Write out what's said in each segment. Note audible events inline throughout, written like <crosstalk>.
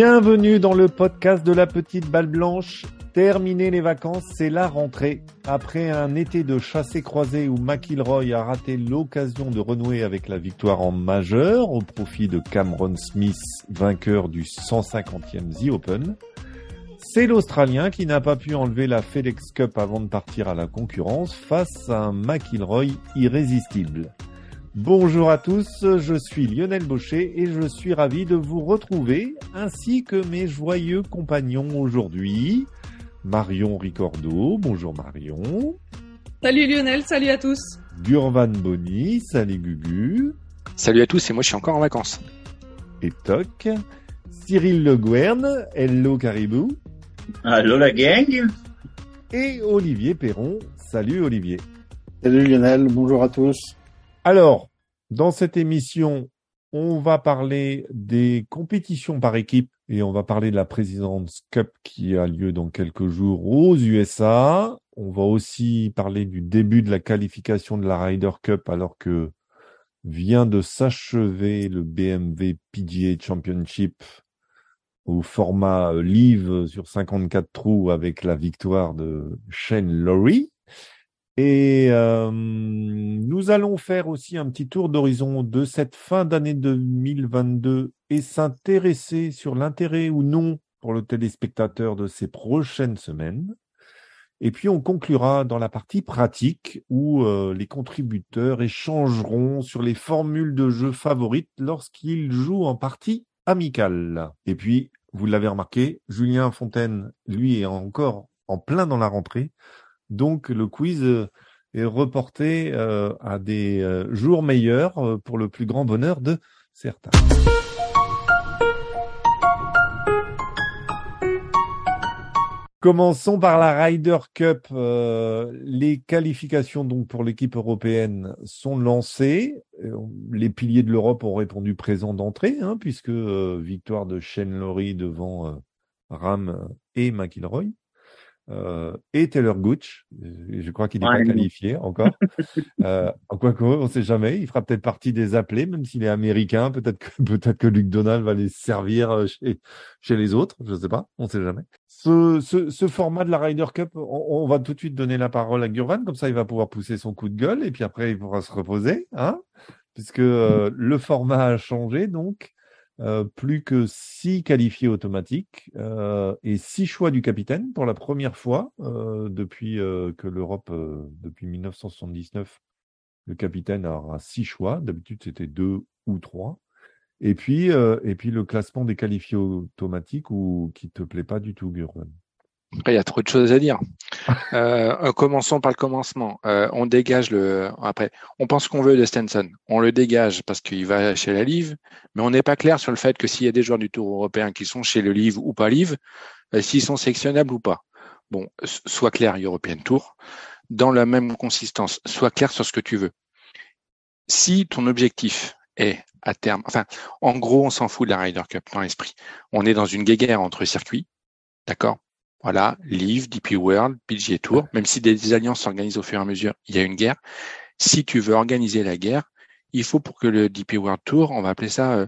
Bienvenue dans le podcast de la petite balle blanche. Terminer les vacances, c'est la rentrée. Après un été de chassé croisé où McIlroy a raté l'occasion de renouer avec la victoire en majeur au profit de Cameron Smith, vainqueur du 150e The Open, c'est l'Australien qui n'a pas pu enlever la FedEx Cup avant de partir à la concurrence face à un McIlroy irrésistible. Bonjour à tous, je suis Lionel Baucher et je suis ravi de vous retrouver ainsi que mes joyeux compagnons aujourd'hui. Marion Ricordo, bonjour Marion. Salut Lionel, salut à tous. Gurvan Bonny, salut Gugu. Salut à tous et moi je suis encore en vacances. Et toc. Cyril Le Guerne, hello Caribou. Allô la gang. Et Olivier Perron, salut Olivier. Salut Lionel, bonjour à tous. Alors, dans cette émission, on va parler des compétitions par équipe et on va parler de la President's Cup qui a lieu dans quelques jours aux USA. On va aussi parler du début de la qualification de la Ryder Cup alors que vient de s'achever le BMW PGA Championship au format live sur 54 trous avec la victoire de Shane Lowry. Et euh, nous allons faire aussi un petit tour d'horizon de cette fin d'année 2022 et s'intéresser sur l'intérêt ou non pour le téléspectateur de ces prochaines semaines. Et puis on conclura dans la partie pratique où euh, les contributeurs échangeront sur les formules de jeu favorites lorsqu'ils jouent en partie amicale. Et puis, vous l'avez remarqué, Julien Fontaine, lui, est encore en plein dans la rentrée. Donc le quiz euh, est reporté euh, à des euh, jours meilleurs pour le plus grand bonheur de certains. Commençons par la Ryder Cup. les qualifications donc pour l'équipe européenne sont lancées. Les piliers de l'Europe ont répondu présent d'entrée, hein, puisque victoire de Shane Lowry devant Ram et McIlroy euh, et Taylor Gooch. Je crois qu'il n'est pas qualifié encore. <laughs> euh, quoi on ne sait jamais. Il fera peut-être partie des appelés, même s'il est américain. Peut-être que, <laughs> peut-être que Luc Donald va les servir euh, chez, chez les autres. Je ne sais pas. On ne sait jamais. Ce, ce, ce, format de la Ryder Cup, on, on, va tout de suite donner la parole à Gurvan. Comme ça, il va pouvoir pousser son coup de gueule et puis après, il pourra se reposer, hein, puisque euh, le format a changé. Donc, euh, plus que six qualifiés automatiques euh, et six choix du capitaine pour la première fois euh, depuis que l'Europe, depuis 1979, le capitaine aura six choix. D'habitude, c'était deux ou trois. Et puis, et puis le classement des qualifiés automatiques ou qui te plaît pas du tout, Gurman. Après, il y a trop de choses à dire. <laughs> Euh, commençons par le commencement. Euh, on dégage le. Après, on pense qu'on veut de Stenson. On le dégage parce qu'il va chez la Live, mais on n'est pas clair sur le fait que s'il y a des joueurs du Tour européen qui sont chez le Live ou pas Live, euh, s'ils sont sélectionnables ou pas. Bon, soit clair European Tour, dans la même consistance. Sois clair sur ce que tu veux. Si ton objectif est à terme, enfin, en gros, on s'en fout de la Ryder Cup dans l'esprit. On est dans une guéguerre entre circuits, d'accord? Voilà, Live, DP World, PGA Tour, même si des, alliances s'organisent au fur et à mesure, il y a une guerre. Si tu veux organiser la guerre, il faut pour que le DP World Tour, on va appeler ça, euh,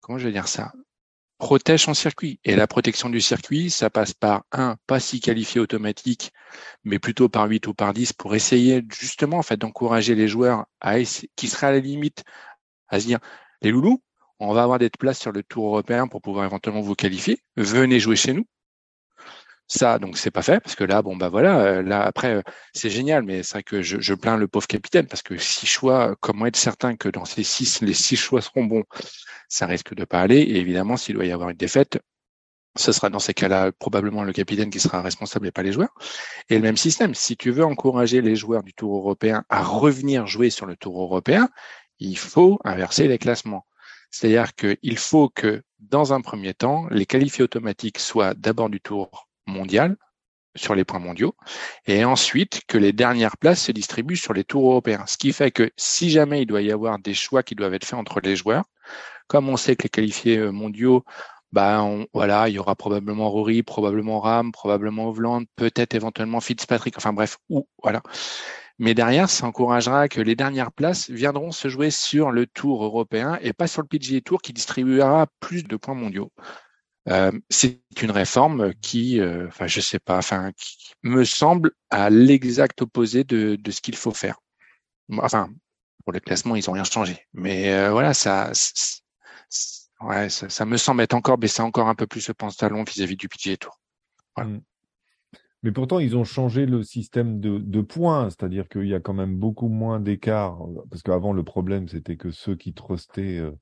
comment je vais dire ça, protège son circuit. Et la protection du circuit, ça passe par un, pas si qualifié automatique, mais plutôt par 8 ou par 10 pour essayer justement en fait d'encourager les joueurs à qui seraient à la limite à se dire les loulous, on va avoir des places sur le tour européen pour pouvoir éventuellement vous qualifier. Venez jouer chez nous. Ça, donc c'est pas fait parce que là, bon bah voilà, euh, là après euh, c'est génial, mais c'est vrai que je, je, plains le pauvre capitaine parce que six choix, comment être certain que dans ces six, les six choix seront bons, ça risque de pas aller. Et évidemment, s'il doit y avoir une défaite, ce sera dans ces cas-là probablement le capitaine qui sera responsable et pas les joueurs. Et le même système, si tu veux encourager les joueurs du Tour européen à revenir jouer sur le Tour européen, il faut inverser les classements. C'est-à-dire qu'il faut que, dans un premier temps, les qualifiés automatiques soient d'abord du Tour mondial sur les points mondiaux, et ensuite que les dernières places se distribuent sur les tours européens. Ce qui fait que si jamais il doit y avoir des choix qui doivent être faits entre les joueurs, comme on sait que les qualifiés euh, mondiaux, bah il y aura probablement Rory, probablement Ram, probablement Hovland, peut-être éventuellement Fitzpatrick, enfin bref, ou voilà. Mais derrière, ça encouragera que les dernières places viendront se jouer sur le tour européen et pas sur le PGA Tour qui distribuera plus de points mondiaux. Euh, c'est une réforme qui, euh, enfin, je sais pas, enfin, me semble à l'exact opposé de, ce qu'il faut faire. Enfin, pour le classement, ils ont rien changé, mais euh, voilà, ça, ça, me semble être encore baissé encore un peu plus le pantalon vis-à-vis du PGA Tour. Voilà. Mm. Mais pourtant, ils ont changé le système de, de points, c'est-à-dire qu'il y a quand même beaucoup moins d'écart. Parce qu'avant, le problème, c'était que ceux qui trustaient euh,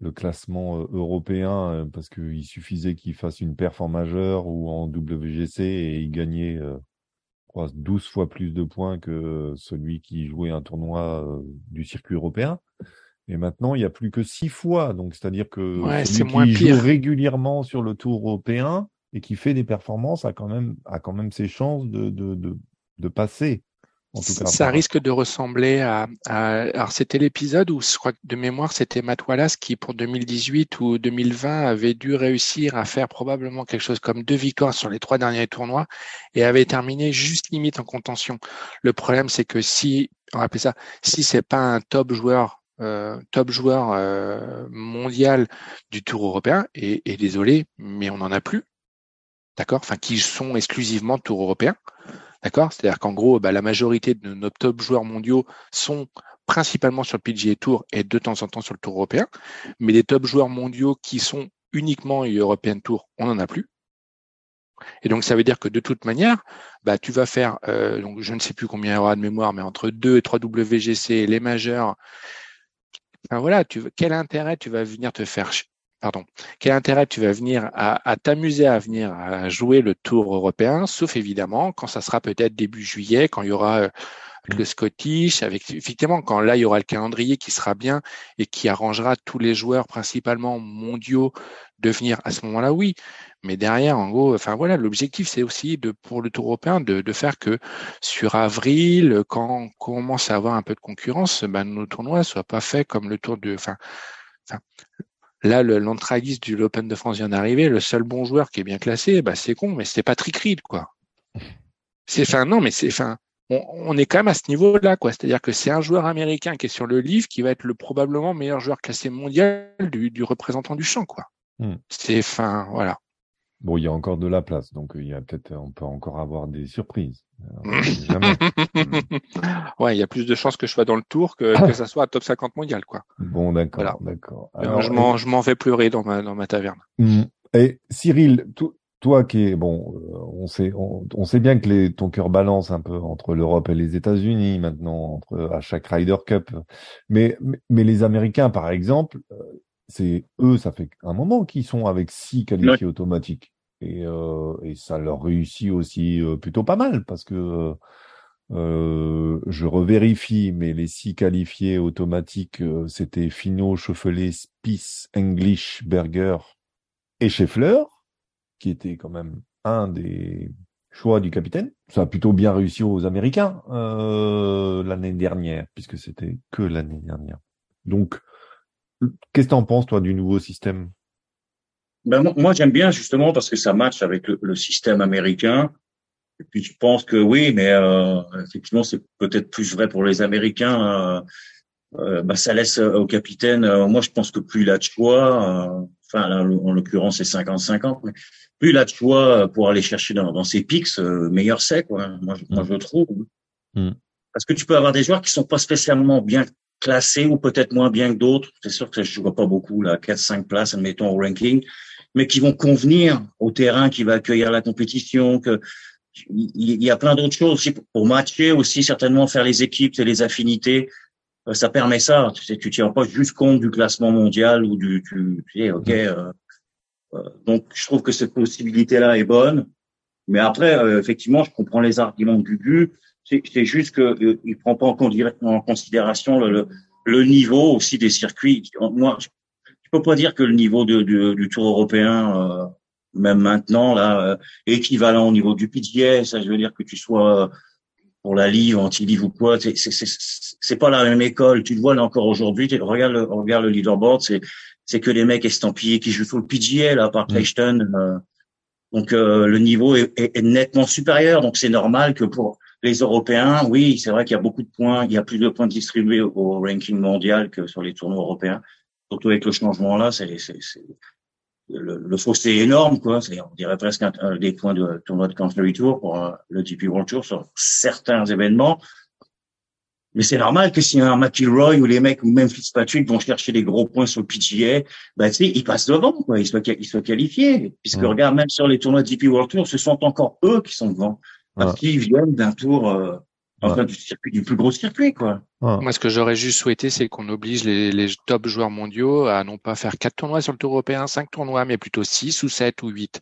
le classement euh, européen, euh, parce qu'il suffisait qu'ils fassent une perf en majeur ou en WGC et ils gagnaient euh, crois, 12 fois plus de points que celui qui jouait un tournoi du circuit européen. Et maintenant, il n'y a plus que six fois. Donc, c'est-à-dire que Ouais, c'est celui moins qui pire. joue régulièrement sur le tour européen et qui fait des performances a quand même, a quand même ses chances de, de, de, de passer. En tout cas, ça risque de ressembler à, à- alors c'était l'épisode où je crois que de mémoire c'était Matt Wallace qui pour 2018 ou 2020 avait dû réussir à faire probablement quelque chose comme deux victoires sur les trois derniers tournois et avait terminé juste limite en contention. Le problème c'est que si on va appeler ça si c'est pas un top joueur euh, top joueur euh, mondial du Tour européen et, et désolé mais on n'en a plus d'accord? Enfin qui sont exclusivement Tour européen D'accord? C'est-à-dire qu'en gros, bah, la majorité de nos top joueurs mondiaux sont principalement sur le PGA Tour et de temps en temps sur le Tour européen. Mais les top joueurs mondiaux qui sont uniquement European Tour, on n'en a plus. Et donc, ça veut dire que de toute manière, bah, tu vas faire, euh, donc je ne sais plus combien il y aura de mémoire, mais entre 2 et 3 WGC, les majeurs, enfin voilà, tu, quel intérêt tu vas venir te faire, pardon, quel intérêt tu vas venir à, à t'amuser à venir à jouer le Tour européen, sauf évidemment quand ça sera peut-être début juillet, quand il y aura euh, le Scottish, avec effectivement quand là il y aura le calendrier qui sera bien et qui arrangera tous les joueurs principalement mondiaux de venir à ce moment-là, oui. Mais derrière, en gros, enfin voilà, l'objectif c'est aussi de pour le Tour européen de, de faire que sur avril, quand on commence à avoir un peu de concurrence, ben, nos tournois soient pas faits comme le Tour de, enfin, enfin Là, le l'entraguiste du l'Open de France vient d'arriver. Le seul bon joueur qui est bien classé, bah, c'est con, mais c'est Patrick Reed, quoi. <laughs> C'est, enfin, non, mais c'est, enfin, on, on est quand même à ce niveau-là, quoi. C'est-à-dire que c'est un joueur américain qui est sur le livre qui va être le probablement meilleur joueur classé mondial du, du représentant du champ, quoi. Hmm. C'est, enfin, voilà. Bon, il y a encore de la place, donc il y a peut-être, on peut encore avoir des surprises. Euh, sait <laughs> jamais. ouais, il y a plus de chances que je sois dans le tour que, que ça soit à top 50 mondial, quoi. Bon, d'accord, Voilà. d'accord. Euh, Alors, je m'en, je m'en vais pleurer dans ma, dans ma taverne. Mm. Et Cyril, to- toi qui es bon, euh, on sait, on, on sait bien que les, ton cœur balance un peu entre l'Europe et les États-Unis maintenant, entre à chaque Ryder Cup. Mais mais, mais les Américains, par exemple, euh, c'est eux, ça fait un moment qu'ils sont avec six qualifiés automatiques et euh, et ça leur réussit aussi euh, plutôt pas mal parce que euh, je revérifie, mais les six qualifiés automatiques, euh, c'était Finot, Schauffele, Spice, English, Berger et Scheffler, qui était quand même un des choix du capitaine. Ça a plutôt bien réussi aux Américains euh, l'année dernière, puisque c'était que l'année dernière. Donc, qu'est-ce que tu en penses, toi, du nouveau système? Ben, moi, j'aime bien justement parce que ça matche avec le, le système américain. Et puis je pense que oui, mais euh, effectivement, c'est peut-être plus vrai pour les Américains. Euh, euh, ben, ça laisse au capitaine. euh, moi, je pense que plus il a de choix, euh, enfin là, en l'occurrence c'est 50-50, mais plus il a de choix pour aller chercher dans, dans ses pics, euh, meilleur c'est quoi. Moi, je- moi, je trouve. Mm. Parce que tu peux avoir des joueurs qui sont pas spécialement bien classés ou peut-être moins bien que d'autres. C'est sûr que je vois pas beaucoup là, 4-5 places, admettons au ranking, mais qui vont convenir au terrain qui va accueillir la compétition. Que il y a plein d'autres choses aussi pour matcher aussi certainement faire les équipes et les affinités. Euh, Ça permet ça. Tu sais, tu tiens pas juste compte du classement mondial ou du, tu, tu sais, ok. euh, euh, donc je trouve que cette possibilité-là est bonne. Mais après, euh, effectivement, je comprends les arguments de Gugu. C'est juste que euh, il prend pas en, considération le, le, le niveau aussi des circuits. Moi, je, je peux pas dire que le niveau de, de- du Tour européen, euh, même maintenant là, euh, équivalent au niveau du PGA. Ça, je veux dire que tu sois euh, pour la livre, anti-livre ou quoi, c'est c'est pas la même école. Tu le vois là encore aujourd'hui. Regarde le regarde le leaderboard, c'est c'est que des mecs estampillés qui jouent sur le PGA là, par Mm. Clayton. euh, donc euh, le niveau est, est- est nettement supérieur. Donc c'est normal que pour les Européens, oui, c'est vrai qu'il y a beaucoup de points, il y a plus de points distribués au, au ranking mondial que sur les tournois européens. Surtout avec le changement là, c'est c'est le, fossé est énorme, quoi. C'est, on dirait presque un, des points de tournoi de Country Tour pour euh, le DP World Tour sur certains événements. Mais c'est normal que si un McIlroy ou les mecs ou même Fitzpatrick vont chercher des gros points sur le PGA, bah, tu sais, ils passent devant, quoi. Ils soient, ils soient qualifiés. Puisque regarde, même sur les tournois de DP World Tour, ce sont encore eux qui sont devant. Parce qu'ils viennent d'un tour, euh, enfin, du circuit, du plus gros circuit, quoi. Moi, ce que j'aurais juste souhaité, c'est qu'on oblige les, les, top joueurs mondiaux à non pas faire quatre tournois sur le tour européen, cinq tournois, mais plutôt six ou sept ou huit.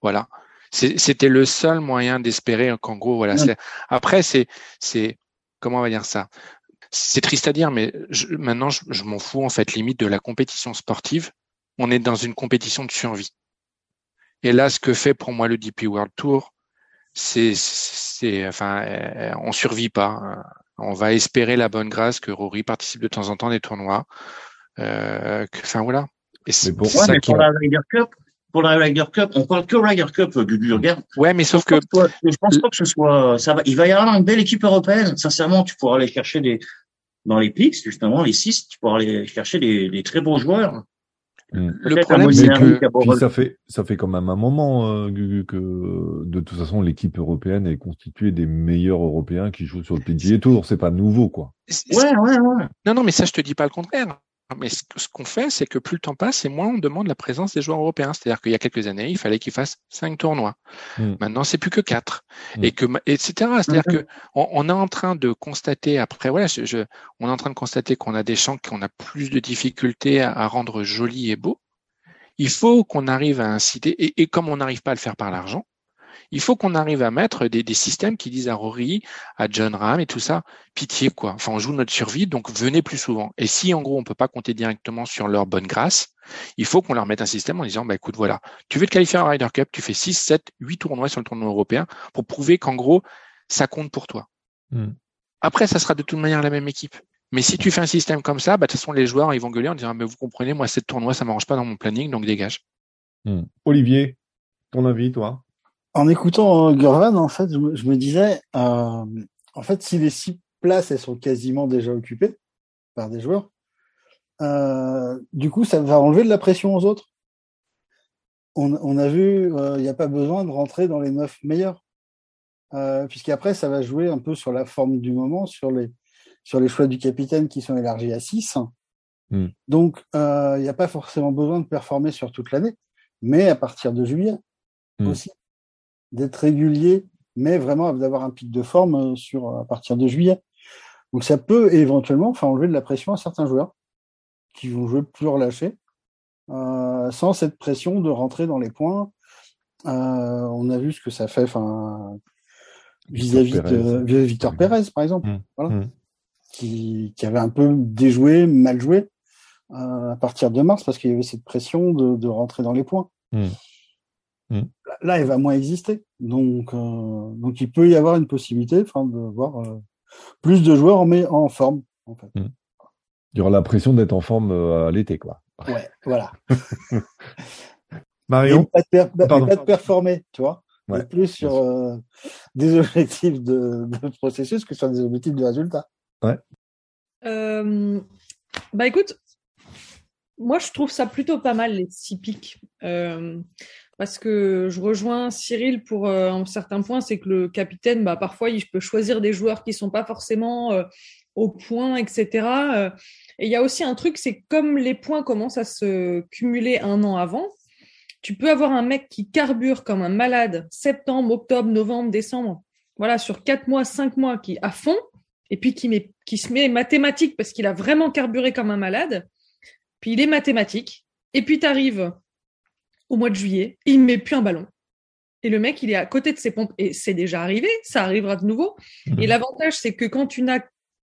Voilà. C'était le seul moyen d'espérer qu'en gros, voilà. Après, c'est, c'est, comment on va dire ça? C'est triste à dire, mais maintenant, je, je m'en fous, en fait, limite de la compétition sportive. On est dans une compétition de survie. Et là, ce que fait pour moi le DP World Tour, c'est, c'est, enfin, euh, on survit pas. Hein. On va espérer la bonne grâce que Rory participe de temps en temps des tournois. Euh, enfin voilà. Et c'est pour, ça pour la Ryder Cup, pour la Ryder Cup, on parle que Ryder Cup, Gugu, regarde. Ouais, mais sauf que, je pense pas que ce soit, ça va, il va y avoir une belle équipe européenne. Sincèrement, tu pourras aller chercher des, dans les pics, justement, les six, tu pourras aller chercher des, des très bons joueurs. Mm. Le problème, c'est que ça fait ça fait quand même un moment euh, que de toute façon l'équipe européenne est constituée des meilleurs Européens qui jouent sur le PGA Tour. C'est pas nouveau, quoi. Ouais, ouais, ouais. Non, non, mais ça, je te dis pas le contraire. Mais ce, qu'on fait, c'est que plus le temps passe et moins on demande la présence des joueurs européens. C'est-à-dire qu'il y a quelques années, il fallait qu'ils fassent cinq tournois. Mm. Maintenant, c'est plus que quatre. Mm. Et que, etc. C'est-à-dire que on, est en train de constater après, voilà, je, on est en train de constater qu'on a des champs qu'on a plus de difficultés à, à rendre jolis et beaux. Il faut qu'on arrive à inciter, et, et comme on n'arrive pas à le faire par l'argent, il faut qu'on arrive à mettre des, des, systèmes qui disent à Rory, à John Ram et tout ça, pitié quoi. Enfin, on joue notre survie, donc venez plus souvent. Et si en gros on peut pas compter directement sur leur bonne grâce, il faut qu'on leur mette un système en disant, bah écoute, voilà, tu veux te qualifier en Ryder Cup, tu fais 6, 7, 8 tournois sur le tournoi européen pour prouver qu'en gros, ça compte pour toi. Hmm. Après, ça sera de toute manière la même équipe. Mais si tu fais un système comme ça, bah, de toute façon, les joueurs, ils vont gueuler en disant, mais vous comprenez, moi, cette tournoi, ça m'arrange pas dans mon planning, donc dégage. Hmm. Olivier, ton avis, toi? En écoutant euh, Gurvan, en fait, je me, disais, euh, en fait, si les six places, elles sont quasiment déjà occupées par des joueurs, euh, du coup, ça va enlever de la pression aux autres. On, a vu, il n'y a pas besoin de rentrer dans les neuf meilleurs, puisqu'après, ça va jouer un peu sur la forme du moment, sur les, sur les choix du capitaine qui sont élargis à six. Hmm. Donc, il n'y a pas forcément besoin de performer sur toute l'année, mais à partir de juillet hmm. aussi d'être régulier, mais vraiment d'avoir un pic de forme euh, sur à partir de juillet. Donc ça peut éventuellement enfin, enlever de la pression à certains joueurs qui vont jouer plus relâchés, euh, sans cette pression de rentrer dans les points. Euh, on a vu ce que ça fait vis-à-vis de Victor Pérez, par exemple, mmh. Voilà, mmh. Qui, qui, avait un peu déjoué, mal joué euh, à partir de mars, parce qu'il y avait cette pression de, de rentrer dans les points. Mmh. Mm. Là, elle va moins exister. Donc, euh, donc il peut y avoir une possibilité de voir euh, plus de joueurs en, en forme. En fait. Mm. Il y aura la pression d'être en forme euh, à l'été. quoi. Ouais, voilà. <laughs> Marion pas de, pas de performer, tu vois. Ouais, plus sur euh, des <laughs> objectifs de, de, processus que sur des objectifs de résultat. Ouais. Euh, bah écoute, moi je trouve ça plutôt pas mal les six pics. Euh, parce que je rejoins Cyril pour euh, un certain point, c'est que le capitaine, bah, parfois, il peut choisir des joueurs qui sont pas forcément euh, au point, etc. Euh, et il y a aussi un truc, c'est comme les points commencent à se cumuler un an avant, tu peux avoir un mec qui carbure comme un malade, septembre, octobre, novembre, décembre, voilà, sur quatre mois, cinq mois, qui à fond, et puis qui, met, qui se met mathématique parce qu'il a vraiment carburé comme un malade, puis il est mathématique, et puis tu arrives au mois de juillet, il ne met plus un ballon. Et le mec, il est à côté de ses pompes. Et c'est déjà arrivé, ça arrivera de nouveau. Mhm. Et l'avantage, c'est que quand tu n'as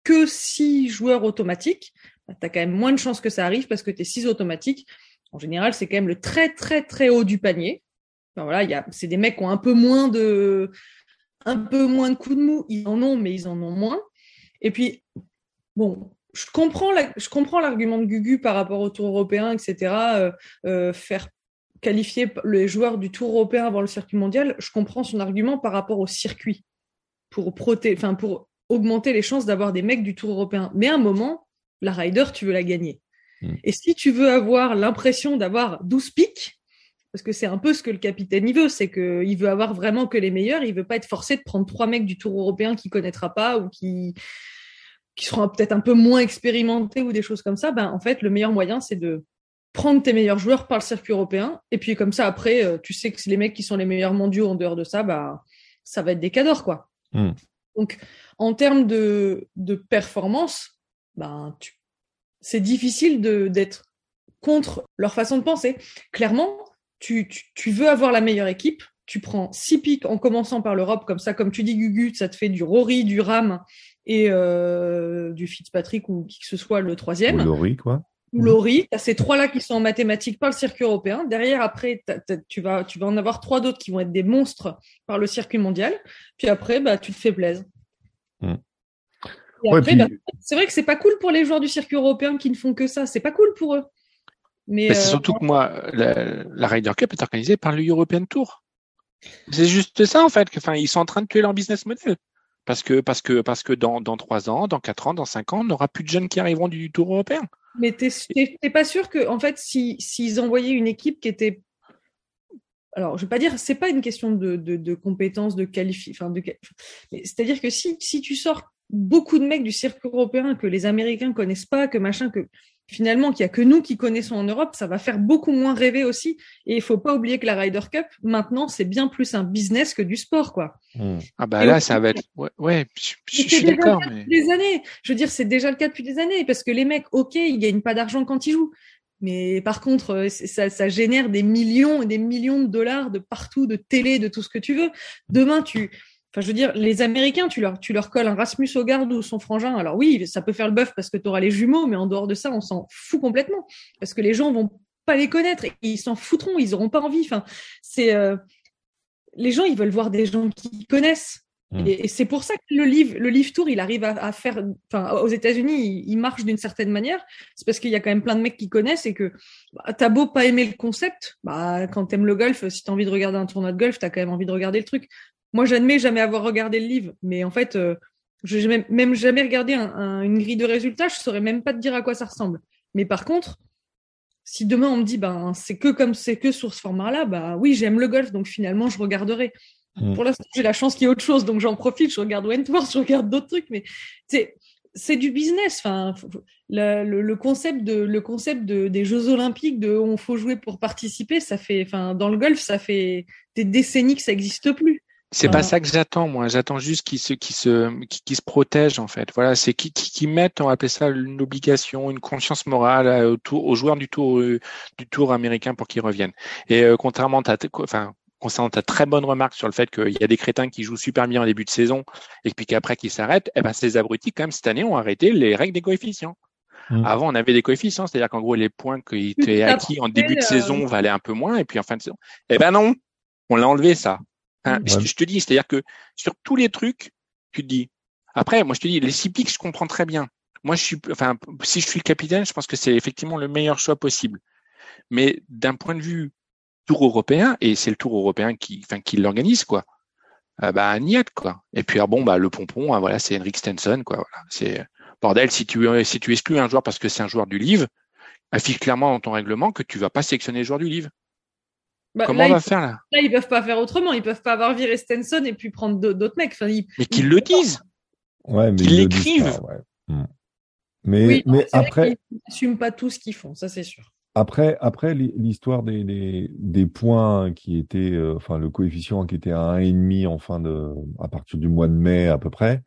que six joueurs automatiques, bah, tu as quand même moins de chances que ça arrive parce que tes six automatiques, en général, c'est quand même le très, très, très haut du panier. voilà, c'est des mecs qui ont un peu moins de, un peu moins de coups de mou. Ils en ont, mais ils en ont moins. Et puis, bon, je comprends, je comprends l'argument de Gugu par rapport au Tour européen, etc. Euh, euh, faire qualifier les joueurs du Tour européen avant le circuit mondial, je comprends son argument par rapport au circuit pour proté enfin pour augmenter les chances d'avoir des mecs du Tour européen. Mais à un moment, la Ryder, tu veux la gagner. Hmm. Et si tu veux avoir l'impression d'avoir 12 pics, parce que c'est un peu ce que le capitaine il veut, c'est qu'il veut avoir vraiment que les meilleurs, il veut pas être forcé de prendre trois mecs du Tour européen qu'il connaîtra pas ou qui qui seront peut-être un peu moins expérimentés ou des choses comme ça. Ben en fait, le meilleur moyen c'est de prendre tes meilleurs joueurs par le circuit européen et puis comme ça après, euh, tu sais que les mecs qui sont les meilleurs mondiaux en dehors de ça, bah ça va être des cadors quoi. Mm. Donc en termes de de performance, ben tu c'est difficile d'être contre leur façon de penser. Clairement, tu, tu, tu, veux avoir la meilleure équipe, tu prends six pics en commençant par l'Europe, comme ça, comme tu dis, Gugu, ça te fait du Rory, du Ram et euh, du Fitzpatrick ou qui que ce soit le troisième. Ou Laurie, quoi. Ou Laurie, tu as ces trois-là qui sont en mathématiques par le circuit européen. Derrière, après, tu vas, tu vas en avoir trois d'autres qui vont être des monstres par le circuit mondial. Puis après, bah, tu te fais plaisir. Ouais, puis- bah, c'est vrai que c'est pas cool pour les joueurs du circuit européen qui ne font que ça. C'est pas cool pour eux. Mais, c'est euh, surtout que moi, la, la Ryder Cup est organisée par le European Tour. C'est juste ça en fait. que, ils sont en train de tuer leur business model. Parce que parce que parce que dans dans trois ans, dans quatre ans, dans cinq ans, on n'aura plus de jeunes qui arriveront du Tour européen. Mais t'es t'es- pas sûr que, en fait, si s'ils envoyaient une équipe qui était, alors je vais pas dire, c'est pas une question de de, de compétences, de qualifi, c'est-à-dire que si si tu sors beaucoup de mecs du circuit européen que les Américains connaissent pas, que machin, que finalement qu'il y a que nous qui connaissons en Europe, ça va faire beaucoup moins rêver aussi. Et il faut pas oublier que la Ryder Cup maintenant c'est bien plus un business que du sport, quoi. Mm. Ah bah Et là, ça va être ouais, ouais je, suis d'accord, le cas mais depuis des années. Je veux dire, c'est déjà le cas depuis des années parce que les mecs, ok, ils gagnent pas d'argent quand ils jouent. Mais par contre, euh, ça, ça génère des millions et des millions de dollars de partout, de télé, de tout ce que tu veux. Demain, tu, enfin, je veux dire, les Américains, tu leur, tu leur colles un Rasmus Hogard ou son frangin. Alors oui, ça peut faire le bœuf parce que tu auras les jumeaux, mais en dehors de ça, on s'en fout complètement parce que les gens vont pas les connaître et ils s'en foutront, ils auront pas envie. Enfin, c'est, euh, les gens, ils veulent voir des gens qui connaissent. Mm. Et, et c'est pour ça que le livre, le livre tour, il arrive à, à faire, enfin, aux États-Unis, il, il marche d'une certaine manière. C'est parce qu'il y a quand même plein de mecs qui connaissent et que bah, t'as beau pas aimer le concept, bah, quand t'aimes le golf, si t'as envie de regarder un tournoi de golf, t'as quand même envie de regarder le truc. Moi, j'admets jamais avoir regardé le livre, mais en fait, euh, je n'ai même, même jamais regardé un- un- une grille de résultats, je saurais même pas te dire à quoi ça ressemble. Mais par contre, si demain on me dit, ben, c'est que comme c'est que sur ce format-là, bah oui, j'aime le golf, donc finalement, je regarderai. Mm. Pour l'instant, j'ai la chance qu'il y ait autre chose, donc j'en profite, je regarde Wentworth, je regarde d'autres trucs, mais c'est, c'est du business. Enfin, le, le- le concept de, le concept de, des Jeux Olympiques, de on faut jouer pour participer, ça fait, enfin, dans le golf, ça fait des décennies que ça n'existe plus. C'est Voilà. pas ça que j'attends. Moi, j'attends juste qu'ils se qui se qui, qui se protègent en fait. Voilà, c'est qui qui, mettent, on va appeler ça une obligation, une conscience morale euh, au tour- aux joueurs du tour euh, du tour américain pour qu'ils reviennent. Et euh, contrairement à ta, enfin concernant ta très bonne remarque sur le fait qu'il y a des crétins qui jouent super bien en début de saison et puis qu'après qu'ils s'arrêtent, eh ben ces abrutis quand même cette année ont arrêté les règles des coefficients. Mm. Avant, on avait des coefficients, c'est-à-dire qu'en gros les points qui étaient acquis en début de trouvé, euh, saison valaient un peu moins et puis en fin de saison, eh ben non, on l'a enlevé ça. Hein, je, te dis, c'est-à-dire que sur tous les trucs, tu te dis. Après, moi je te dis, les six pics, je comprends très bien. Moi, je suis, enfin, si je suis le capitaine, je pense que c'est effectivement le meilleur choix possible. Mais d'un point de vue tour européen, et c'est le tour européen qui, enfin, qui l'organise, quoi. Euh, bah, niette, quoi. Et puis, ah, bon, bah, le pompon, ah, voilà, c'est Henrik Stenson, quoi. Voilà. C'est, bordel, si tu, si tu exclus un joueur parce que c'est un joueur du livre, affiche clairement dans ton règlement que tu vas pas sélectionner le joueur du livre. Bah, Comment là, on va ils, faire, là? là, ils peuvent pas faire autrement. Ils peuvent pas avoir viré Stenson et puis prendre d'au- d'autres mecs. Enfin, ils- Mais qu'ils le disent. Ouais, mais Qu'ils ils l'écrivent. ouais. Mais, oui, mais c'est vrai après, qu'ils n'assument pas tout ce qu'ils font, ça c'est sûr. Après, après l'hi- l'histoire des, des, des points qui étaient, euh, enfin le coefficient qui était à un et demi en fin de, à partir du mois de mai à peu près,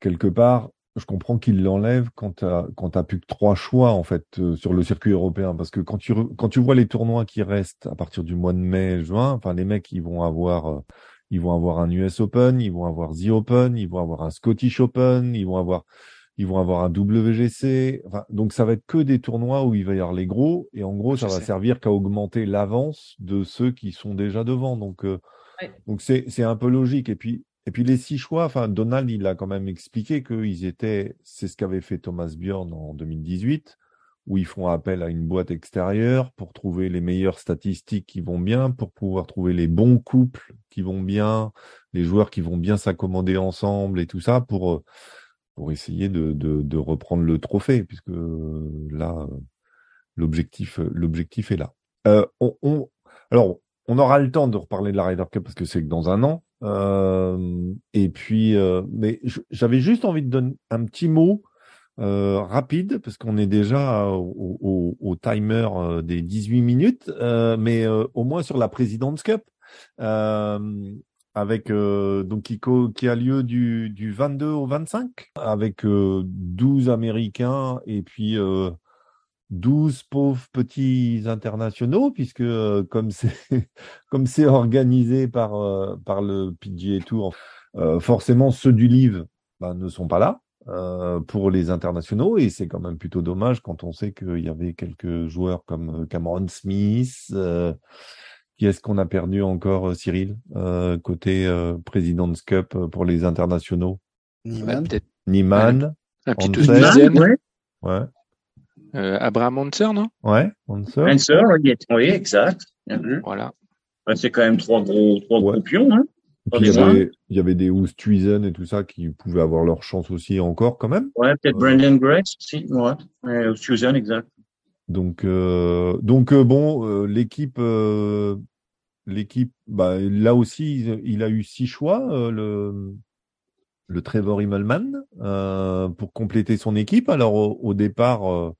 quelque part, je comprends qu'il l'enlève quand t'as quand t'as plus que trois choix en fait euh, sur le circuit européen, parce que quand tu re- quand tu vois les tournois qui restent à partir du mois de mai, juin, enfin les mecs ils vont avoir euh, ils vont avoir un US Open, ils vont avoir The Open, ils vont avoir un Scottish Open, ils vont avoir ils vont avoir un WGC. Enfin, donc ça va être que des tournois où il va y avoir les gros et en gros Je ça va sais. servir qu'à augmenter l'avance de ceux qui sont déjà devant. Donc euh, Ouais. donc c'est c'est un peu logique. Et puis et puis les six choix. Enfin Donald il a quand même expliqué qu'ils étaient c'est ce qu'avait fait Thomas Bjorn en 2018 où ils font appel à une boîte extérieure pour trouver les meilleures statistiques qui vont bien, pour pouvoir trouver les bons couples qui vont bien, les joueurs qui vont bien s'accommoder ensemble et tout ça pour euh, pour essayer de, de, reprendre le trophée, puisque euh, là, euh, l'objectif, l'objectif est là. On- Alors, on aura le temps de reparler de la Ryder Cup parce que c'est que dans un an. Euh, et puis, euh, mais j'avais juste envie de donner un petit mot euh, rapide parce qu'on est déjà au, au, au timer euh, des 18 minutes, euh, mais euh, au moins sur la President's Cup. avec donc qui, qui, a lieu du, du 22 au 25 avec 12 Américains et puis 12 pauvres petits internationaux, puisque euh, comme c'est <laughs> comme c'est organisé par euh, par le PGA Tour, euh, forcément ceux du livre bah, ne sont pas là pour les internationaux, et c'est quand même plutôt dommage quand on sait qu'il y avait quelques joueurs comme Cameron Smith. qui est-ce qu'on a perdu encore, Cyril, côté President's Cup pour les internationaux? Niman. Niman. Un ouais. ouais. Euh, Abraham Hanser, non? Ouais, Hanser. Hanser, oui, exact. Voilà. c'est quand même trois gros, trois gros pions. Hein, il, y avait, il y avait des Oosthuizen et tout ça qui pouvaient avoir leur chance aussi encore quand même. Ouais, peut-être euh... Brandon Grace aussi. Ouais, Oosthuizen, exact. Donc, euh, donc euh, bon, euh, l'équipe, l'équipe, bah, là aussi, il, il, a eu six choix. le le Trevor Immelman pour compléter son équipe. Alors au, au départ,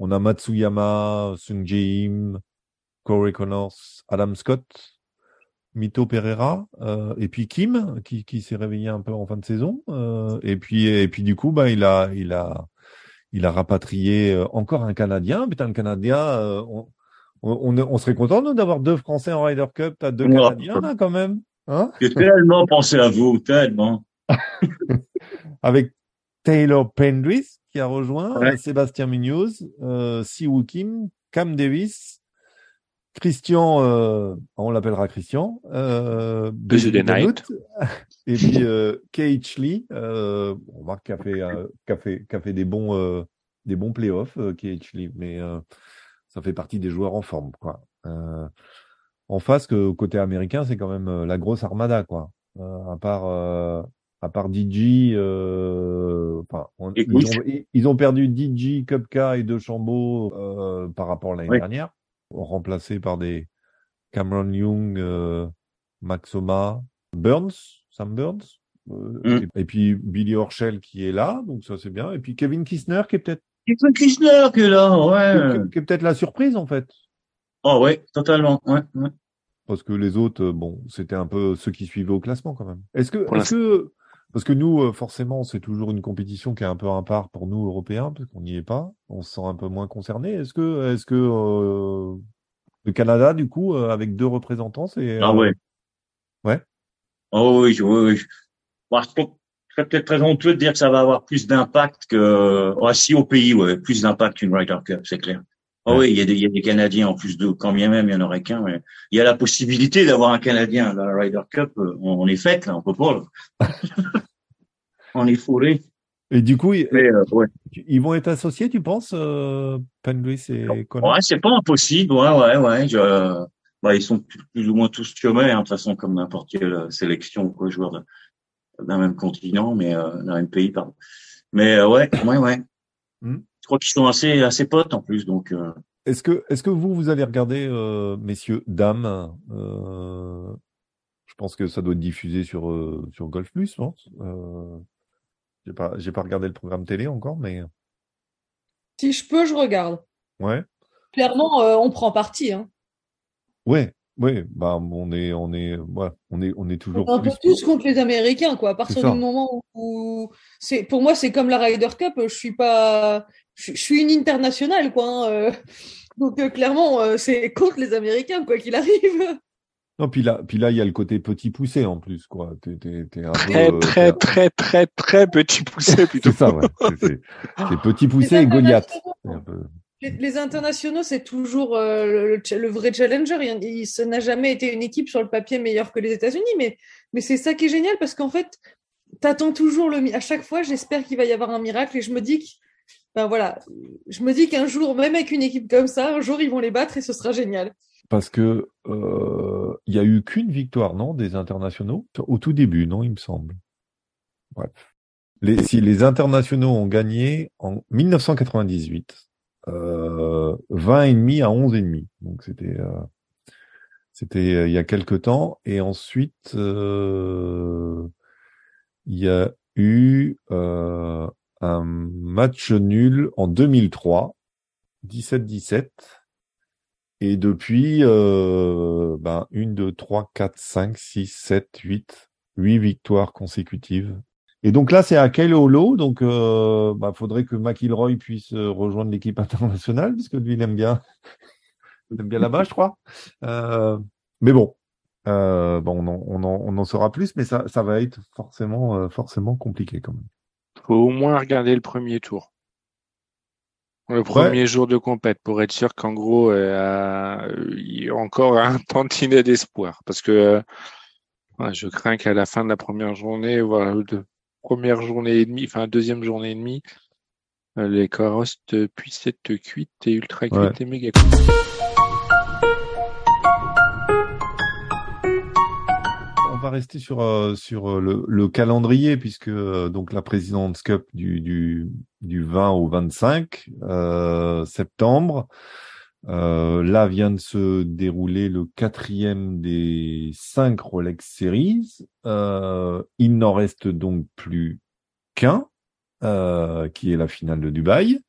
on a Matsuyama, Sung Jim, Corey Connors, Adam Scott, Mito Pereira, euh, et puis Kim qui, qui s'est réveillé un peu en fin de saison. Euh, et puis et puis du coup, bah il a il a il a rapatrié euh, encore un Canadien. Putain, le Canadien, euh, on, on, on, serait content d'avoir deux Français en Ryder Cup. T'as deux Canadiens là quand même. Hein? J'ai tellement pensé à vous, tellement. <laughs> Avec Taylor Pendris, qui a rejoint, ouais. Sébastien Munoz, euh, Siwoo Kim, Cam Davis, Christian, euh, on l'appellera Christian, euh, Night. <laughs> et puis euh, K.H. Lee, euh, on remarque qu'il a fait, euh, a fait, a fait des bons, euh, des bons playoffs, euh, K.H. Lee, mais euh, ça fait partie des joueurs en forme, quoi. Euh, en face, que côté américain, c'est quand même euh, la grosse armada, quoi. à part à part DJ, euh, enfin, on, ils, ont, ils, ont, perdu DJ, Cupka et De euh, par rapport à l'année oui. dernière, remplacés par des Cameron Young, euh, Maxoma, Burns, Sam Burns, mm. et, et, puis Billy Horschel qui est là, donc ça c'est bien, et puis Kevin Kistner qui est peut-être Kevin Kistner qui est là, ouais, qui, qui est peut-être la surprise en fait. Oh ouais, totalement, ouais. ouais. Parce que les autres, bon, c'était un peu ceux qui suivaient au classement quand même. Est-ce que, est-ce que parce que nous, euh, forcément, c'est toujours une compétition qui est un peu impart pour nous Européens, parce qu'on n'y est pas. On se sent un peu moins concerné. Est-ce que, est-ce que euh, le Canada, du coup, euh, avec deux représentants, c'est ah ouais, ouais. Oh oui, oui, oui. Bon, je serais peut-être très honteux de dire que ça va avoir plus d'impact que, oh, si au pays, ouais, plus d'impact qu'une Ryder Cup, c'est clair. Oh oui, il y, a des, il y a des Canadiens en plus de, quand bien même, il y en aurait qu'un. Mais il y a la possibilité d'avoir un Canadien dans la Ryder Cup. On, on est fait, là, on peut pas. <laughs> on est fourré. Et du coup, Mais, euh, ouais. ils vont être associés, tu penses, euh, Penguis et Connor Ouais, c'est pas impossible. Ouais, ouais, ouais. Je, bah, ils sont plus ou moins tous chômés, hein, de toute façon, comme n'importe quelle sélection ou quoi, joueurs d'un même continent, mais euh, d'un même pays, pardon. Mais euh, ouais, ouais, ouais. Hmm. Je crois qu'ils sont assez, assez potes en plus, donc. Euh... Est-ce que, est-ce que vous, vous avez regardé, euh, messieurs, dames, euh, je pense que ça doit être diffusé sur, euh, sur Golf Plus, non? Euh, J'ai pas, j'ai pas regardé le programme télé encore, mais. Si je peux, je regarde. Ouais. Clairement, euh, on prend parti. Hein. Ouais, ouais. Bah, on est, on est, ouais, on est, on est toujours. On est un peu tous contre les Américains, quoi. À partir du moment où, c'est, pour moi, c'est comme la Ryder Cup. Je suis pas, je, je suis une internationale, quoi. Hein. Donc clairement, c'est contre les Américains, quoi qu'il arrive. Non, puis là, puis là, il y a le côté petit poussé en plus, quoi. Un très, peu, très, très, très, très petit poussé <laughs> plutôt. c'est ça, ouais. C'est, c'est petit poussé et Goliath. Peu... Les, les, internationaux, c'est toujours euh, le, le, vrai challenger. Il, il, ça n'a jamais été une équipe sur le papier meilleure que les États-Unis, mais, mais c'est ça qui est génial parce qu'en fait, t'attends toujours le. À chaque fois, j'espère qu'il va y avoir un miracle et je me dis que ben voilà, je me dis qu'un jour, même avec une équipe comme ça, un jour ils vont les battre et ce sera génial. Parce que euh, il y a eu qu'une victoire, non, des internationaux? Au tout début, non, il me semble. Bref. Les, si les internationaux ont gagné en 1998, euh, 20 et demi à 11 et demi. Donc c'était euh, C'était euh, il y a quelque temps. Et ensuite, il y a eu un match nul en 2003, 17-17. Et depuis, euh, ben, une, deux, trois, quatre, cinq, six, sept, huit, huit victoires consécutives. Et donc là, c'est à Kyle Holo, donc euh, bah, faudrait que McIlroy puisse euh, rejoindre l'équipe <laughs> internationale, puisque lui, il aime bien, <laughs> il aime bien là-bas, je crois. Euh, mais bon, euh, bon, on en, on, en, on en saura plus, mais ça, ça va être forcément, euh, forcément compliqué quand même. Faut au moins regarder le premier tour. Le premier jour de compète pour être sûr qu'en gros, euh, il y a encore un <laughs> tantinet d'espoir. Parce que euh, ouais, je crains qu'à la fin de la première journée, voilà, de première journée et demie, enfin deuxième journée et demie, euh, les carrosses puissent être cuites et ultra cuites Ouais. et méga cuites. Va rester sur euh, sur euh, le, le calendrier puisque euh, donc la présidente Cup du, du du 20 au 25 euh, septembre. Euh, là vient de se dérouler le quatrième des cinq Rolex Series. Il n'en reste donc plus qu'un, qui est la finale de Dubaï.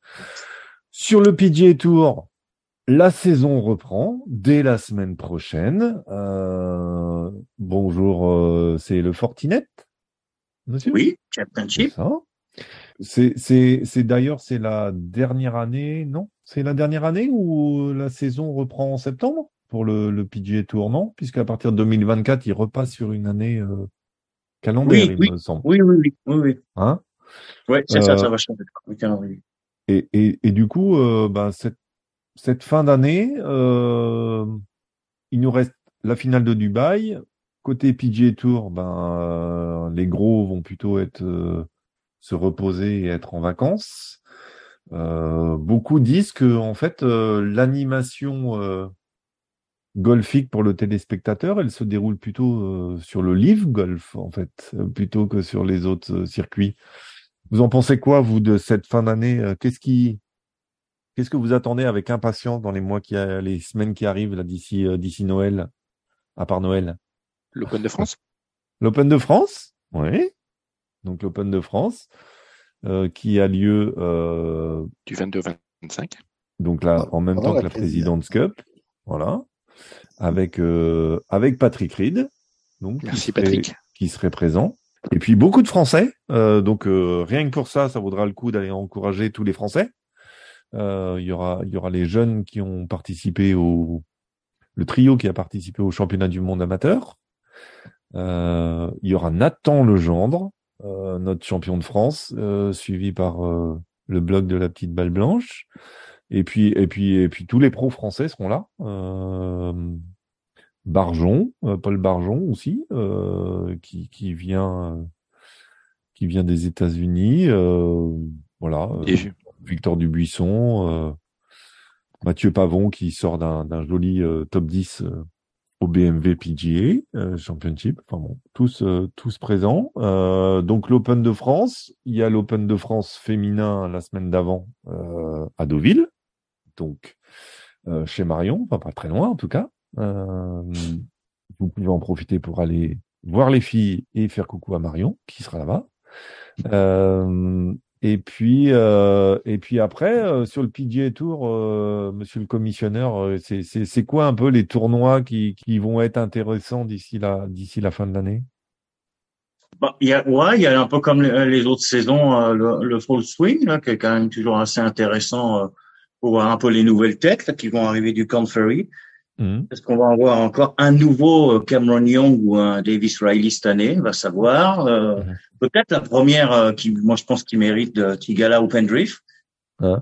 Sur le PGA Tour, la saison reprend dès la semaine prochaine. Euh, bonjour, euh, c'est le Fortinet, monsieur? Oui, championship. C'est, d'ailleurs, c'est la dernière année, non? C'est la dernière année où la saison reprend en septembre pour le, le PGA Tour, non Puisqu'à partir de 2024, il repasse sur une année euh, calendaire, Oui, il oui. me semble. Oui, oui, oui, oui, oui. Hein? Ouais, c'est Euh, ça, ça va changer. le calendrier. Et, et, et du coup, euh, ben, cette, cette fin d'année, euh, il nous reste la finale de Dubaï. Côté PGA Tour, ben, euh, les gros vont plutôt être euh, se reposer et être en vacances. Beaucoup disent que en fait, l'animation golfique pour le téléspectateur, elle se déroule plutôt sur le live golf en fait, plutôt que sur les autres circuits. Vous en pensez quoi, vous, de cette fin d'année? Qu'est-ce qui, qu'est-ce que vous attendez avec impatience dans les mois qui, a- les semaines qui arrivent là d'ici, euh, d'ici Noël, à part Noël? L'Open de France L'Open de France, oui. Donc l'Open de France, euh, qui a lieu euh, du 22 au 25. donc là en même temps la que la présidence. Président's Cup, voilà, avec euh, avec Patrick Reed, donc qui Merci serait- Patrick. qui serait présent. Et puis beaucoup de Français, euh, donc euh, rien que pour ça, ça vaudra le coup d'aller encourager tous les Français. Euh, Il y aura il y aura les jeunes qui ont participé au le trio qui a participé au championnat du monde amateur. Euh, il y aura Nathan Legendre, euh, notre champion de France, euh, suivi par le blog de la petite balle blanche. Et puis, et puis, et puis tous les pros français seront là. Barjon, Paul Barjon aussi, qui, qui vient, qui vient des États-Unis. voilà. Victor Dubuisson, euh, Mathieu Pavon qui sort d'un joli euh, top 10 euh, au BMW PGA euh, Championship. Enfin bon, tous tous présents. Donc l'Open de France, il y a l'Open de France féminin la semaine d'avant à Deauville, donc chez Marion, enfin pas très loin en tout cas. Vous pouvez en profiter pour aller voir les filles et faire coucou à Marion qui sera là-bas. Euh, et puis, euh, et puis après, euh, sur le PGA Tour, euh, Monsieur le commissionneur, euh, c'est quoi un peu les tournois qui qui vont être intéressants d'ici la d'ici la fin de l'année? Bah, il y a, ouais, il y a un peu comme les, les autres saisons, euh, le, le Swing, là, qui est quand même toujours assez intéressant euh, pour voir un peu les nouvelles têtes là, qui vont arriver du Corn Ferry. Mhm. Est-ce qu'on va avoir encore un nouveau euh, Cameron Young ou un Davis Riley cette année? On va savoir. Euh, Mhm. Peut-être la première euh, qui, moi, je pense, qui mérite de Tigala Open Drift. Ouais.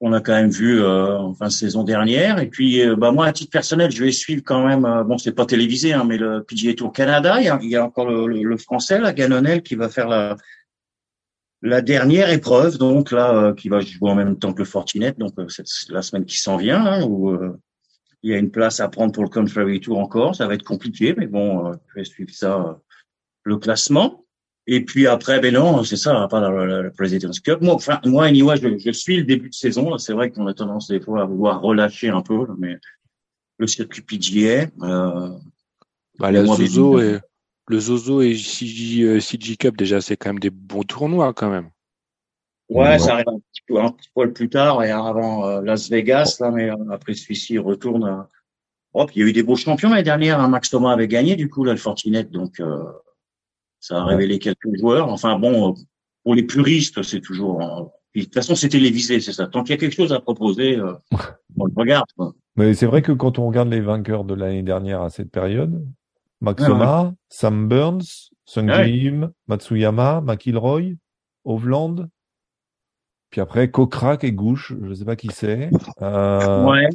On a quand même vu euh, en fin de saison dernière. Et puis, euh, bah, moi, à titre personnel, je vais suivre quand même. euh, bon, c'est pas télévisé, hein, mais le PGA Tour Canada. Il y a, il y a encore le, le, le français, là, Ganonel, qui va faire la la dernière épreuve, donc là, euh, qui va jouer en même temps que le Fortinet, donc euh, c'est la semaine qui s'en vient, hein, où euh, il y a une place à prendre pour le Country Tour encore. Ça va être compliqué, mais bon, euh, je vais suivre ça, euh, le classement. Et puis après, ben non, c'est ça, à part la, la, la President's Cup. Moi, enfin, moi, anyway, je, je suis le début de saison. C'est vrai qu'on a tendance des fois à vouloir relâcher un peu, mais le circuit PGA. Euh, bah, le Zozo et le Zozo et CG, CG Cup déjà, c'est quand même des bons tournois quand même. Ouais, ça arrive un petit, peu, un petit peu plus tard et avant Las Vegas là, mais après celui-ci il retourne. À... Oh, il y a eu des beaux champions l'année dernière. Hein. Max Thomas avait gagné du coup là le Fortinet, donc ça a révélé quelques joueurs. Enfin bon, pour les puristes, c'est toujours de toute façon, c'est télévisé, c'est ça. Tant qu'il y a quelque chose à proposer, euh, on le regarde. Mais c'est vrai que quand on regarde les vainqueurs de l'année dernière à cette période, Maxoma, Sam Burns, Sung Jim, Matsuyama, McIlroy, Hovland, puis après Kokrak et Gouche, je ne sais pas qui c'est. Euh... Ouais,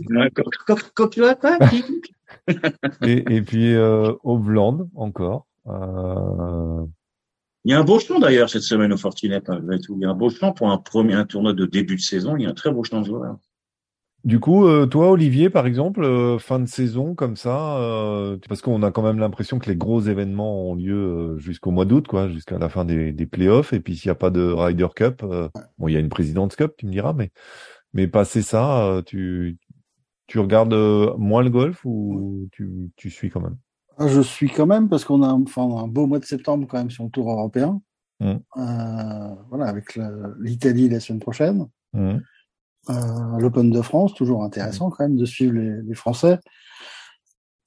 <laughs> et, et puis euh, encore. Euh... Il y a un beau champ d'ailleurs cette semaine au Fortinet, Il y a un beau champ pour un premier un tournoi de début de saison. Il y a un très beau champ de joueurs. Du coup, euh, toi, Olivier, par exemple, euh, fin de saison comme ça, euh, parce qu'on a quand même l'impression que les gros événements ont lieu jusqu'au mois d'août, quoi, jusqu'à la fin des, des playoffs. Et puis s'il n'y a pas de Ryder Cup, bon, il y a une President's Cup, tu me diras, mais mais passer ça, tu tu regardes moins le golf ou tu, tu suis quand même? Ah, je suis quand même parce qu'on a, enfin, un beau mois de septembre quand même sur le Tour européen. Mmh. Euh, voilà, avec l'Italie la semaine prochaine. Mmh. Euh, L'Open de France, toujours intéressant quand même de suivre les, les Français.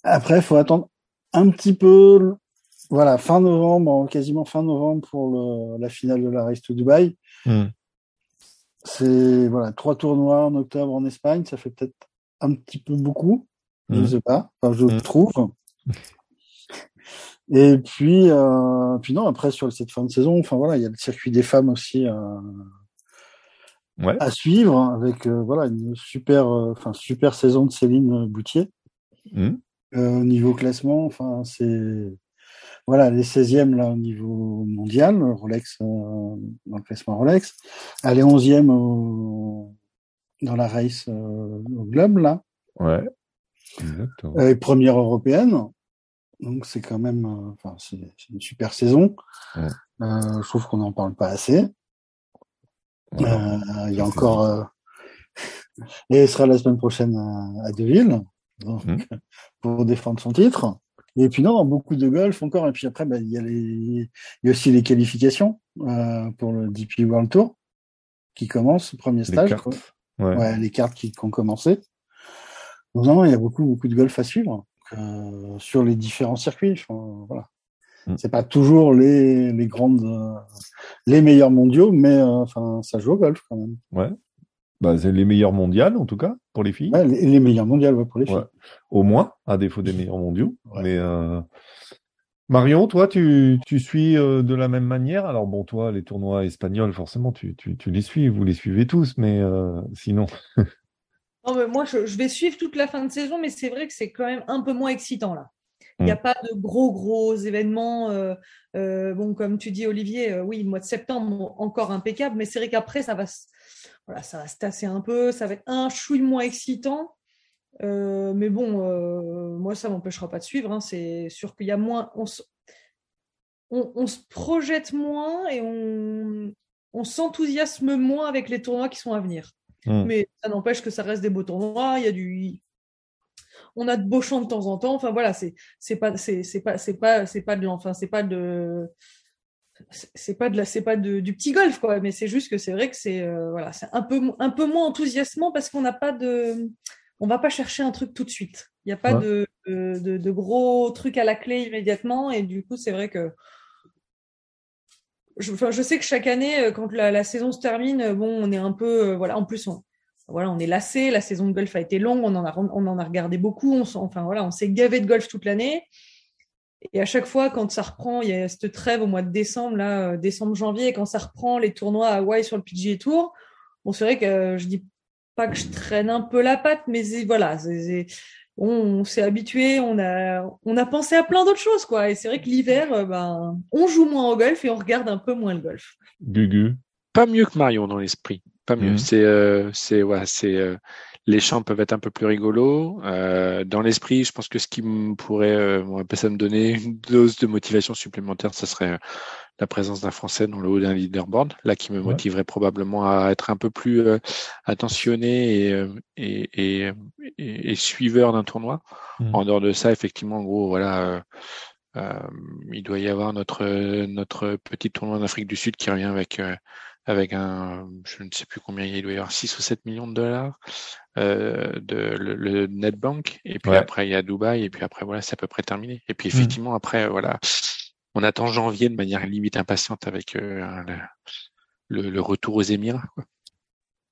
Après, il faut attendre un petit peu, voilà, fin novembre, quasiment fin novembre pour le, la finale de la Race to Dubaï. Mmh. C'est voilà trois tournois en octobre en Espagne, ça fait peut-être un petit peu beaucoup, je sais pas, enfin, je trouve. <laughs> Et puis, euh, puis non, après sur cette fin de saison, enfin voilà, il y a le circuit des femmes aussi euh, ouais. à suivre avec euh, voilà une super, euh, enfin super saison de Céline Boutier. Mmh. au niveau classement, enfin c'est voilà les 16e là au niveau mondial, Rolex dans le classement Rolex. Elle est 11e au, dans la race au globe là. Ouais. Exactement. Et première européenne. Donc c'est quand même, euh, enfin c'est une super saison. Euh, je trouve qu'on n'en parle pas assez. Euh, il y a encore, et elle sera la semaine prochaine à, Deville donc, mmh. <laughs> pour défendre son titre. Et puis non, beaucoup de golf encore. Et puis après, bah, il y a les, il y a aussi les qualifications pour le DP World Tour qui commence, premier stage. Les cartes, Ouais. les cartes qui, qui ont commencé. Donc non, il y a beaucoup, beaucoup de golf à suivre. Euh, sur les différents circuits. voilà. Mm. C'est pas toujours les, les grandes, euh, les meilleurs mondiaux, mais euh, enfin, ça joue au golf quand même. Ouais. Bah, c'est les meilleurs mondiales, en tout cas, pour les filles. Ouais, les, meilleurs mondiales, ouais, pour les filles. Au moins, à défaut des meilleurs mondiaux. Mais euh... Marion, toi, tu, tu suis de la même manière? Alors bon, toi, les tournois espagnols, forcément, tu, tu, tu les suis, vous les suivez tous, mais sinon. <laughs> moi, je, vais suivre toute la fin de saison, mais c'est vrai que c'est quand même un peu moins excitant là. Il n'y a mm. pas de gros, gros événements. Euh, euh, bon, comme tu dis, Olivier, euh, oui, le mois de septembre, encore impeccable, mais c'est vrai qu'après, ça va, voilà, ça va se tasser un peu, ça va être un chouille moins excitant. mais bon, moi, ça ne m'empêchera pas de suivre. Hein. C'est sûr qu'il y a moins. On se, on, se projette moins et on, on s'enthousiasme moins avec les tournois qui sont à venir. Hmm. Mais ça n'empêche que ça reste des beaux tournois. Il y a du, on a de beaux champs de temps en temps. Enfin voilà, c'est c'est pas c'est c'est pas c'est pas c'est pas de l'enfin, c'est pas de c'est pas de la c'est pas de, du petit golf quoi. Mais c'est juste que c'est vrai que c'est euh, voilà, c'est un peu un peu moins enthousiasmant parce qu'on n'a pas de, on va pas chercher un truc tout de suite. Il n'y a pas de, de, de gros trucs à la clé immédiatement et du coup c'est vrai que je, enfin, je sais que chaque année, euh, quand la, la, saison se termine, euh, bon, on est un peu, voilà, en plus, on, voilà, on est lassé. La saison de golf a été longue, on en a, on en a regardé beaucoup. On, enfin, voilà, on s'est gavé de golf toute l'année. Et à chaque fois, quand ça reprend, il y a cette trêve au mois de décembre, là, décembre, janvier, quand ça reprend les tournois à Hawaï sur le PGA Tour, bon, c'est vrai que je dis pas que je traîne un peu la patte, mais voilà, on, s'est habitué, on a, on a pensé à plein d'autres choses, quoi. Et c'est vrai que l'hiver, euh, ben, on joue moins au golf et on regarde un peu moins le golf. Gugu? Pas mieux que Marion dans l'esprit. Pas mieux. Mhm. C'est, euh, c'est, ouais, c'est, euh, les champs peuvent être un peu plus rigolos. Euh, dans l'esprit, je pense que ce qui pourrait, ça me donner une dose de motivation supplémentaire, ce serait la présence d'un Français dans le haut d'un leaderboard, là qui me motiverait probablement à être un peu plus attentionné et, et, et, et, suiveur d'un tournoi. Mmh. En dehors de ça, effectivement, en gros, voilà. il doit y avoir notre notre petit tournoi d'Afrique du Sud qui revient avec avec un, je ne sais plus combien il doit y avoir, 6 ou 7 millions de dollars euh, de le, le NetBank. Et puis après, il y a Dubaï. Et puis après, voilà, c'est à peu près terminé. Et puis mmh. effectivement, après, voilà, on attend janvier de manière limite impatiente avec euh, le, le, retour aux Émirats. Quoi.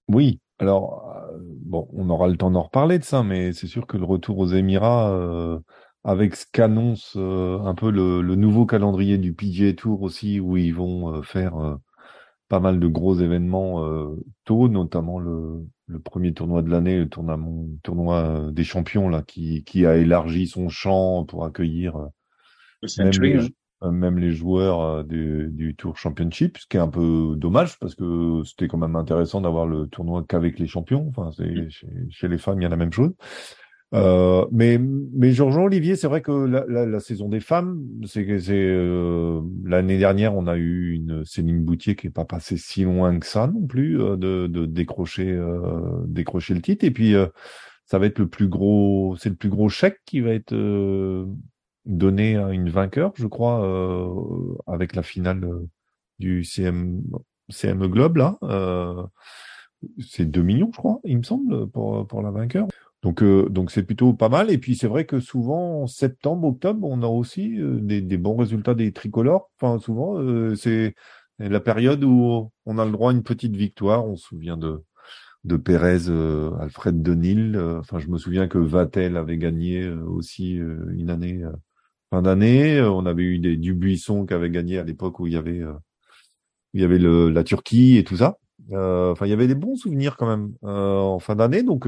Oui. Alors, euh, bon, on aura le temps d'en reparler de ça, mais c'est sûr que le retour aux Émirats, euh, avec ce qu'annonce euh, un peu le, le, nouveau calendrier du PGA Tour aussi, où ils vont faire pas mal de gros événements euh, tôt, notamment le, le, premier tournoi de l'année, le tournoi, tournoi des champions là, qui, qui a élargi son champ pour accueillir euh, même, les, hein. euh, même, les, joueurs euh, du, du, Tour Championship, ce qui est un peu dommage parce que c'était quand même intéressant d'avoir le tournoi qu'avec les champions. Enfin, c'est, mm. chez, chez, les femmes, il y a la même chose. Euh, mais mais Georges Olivier, c'est vrai que la, la, la, saison des femmes, c'est c'est euh, l'année dernière, on a eu une Céline Boutier qui est pas passée si loin que ça non plus euh, de, de décrocher euh, décrocher le titre. Et puis ça va être le plus gros, c'est le plus gros chèque qui va être donné à une vainqueur, je crois, avec la finale du CM CME Globe là. c'est 2 millions, je crois, il me semble, pour pour la vainqueur. Donc, euh, donc c'est plutôt pas mal. Et puis c'est vrai que souvent en septembre, octobre, on a aussi euh, des, des, bons résultats des tricolores. Enfin, souvent, euh, c'est la période où on a le droit à une petite victoire. On se souvient de de Pérez, Alfred Denil. Enfin, je me souviens que Vatel avait gagné aussi une année fin d'année. On avait eu des Dubuisson qui avait gagné à l'époque où il y avait il y avait le, la Turquie et tout ça. enfin, il y avait des bons souvenirs quand même en fin d'année. Donc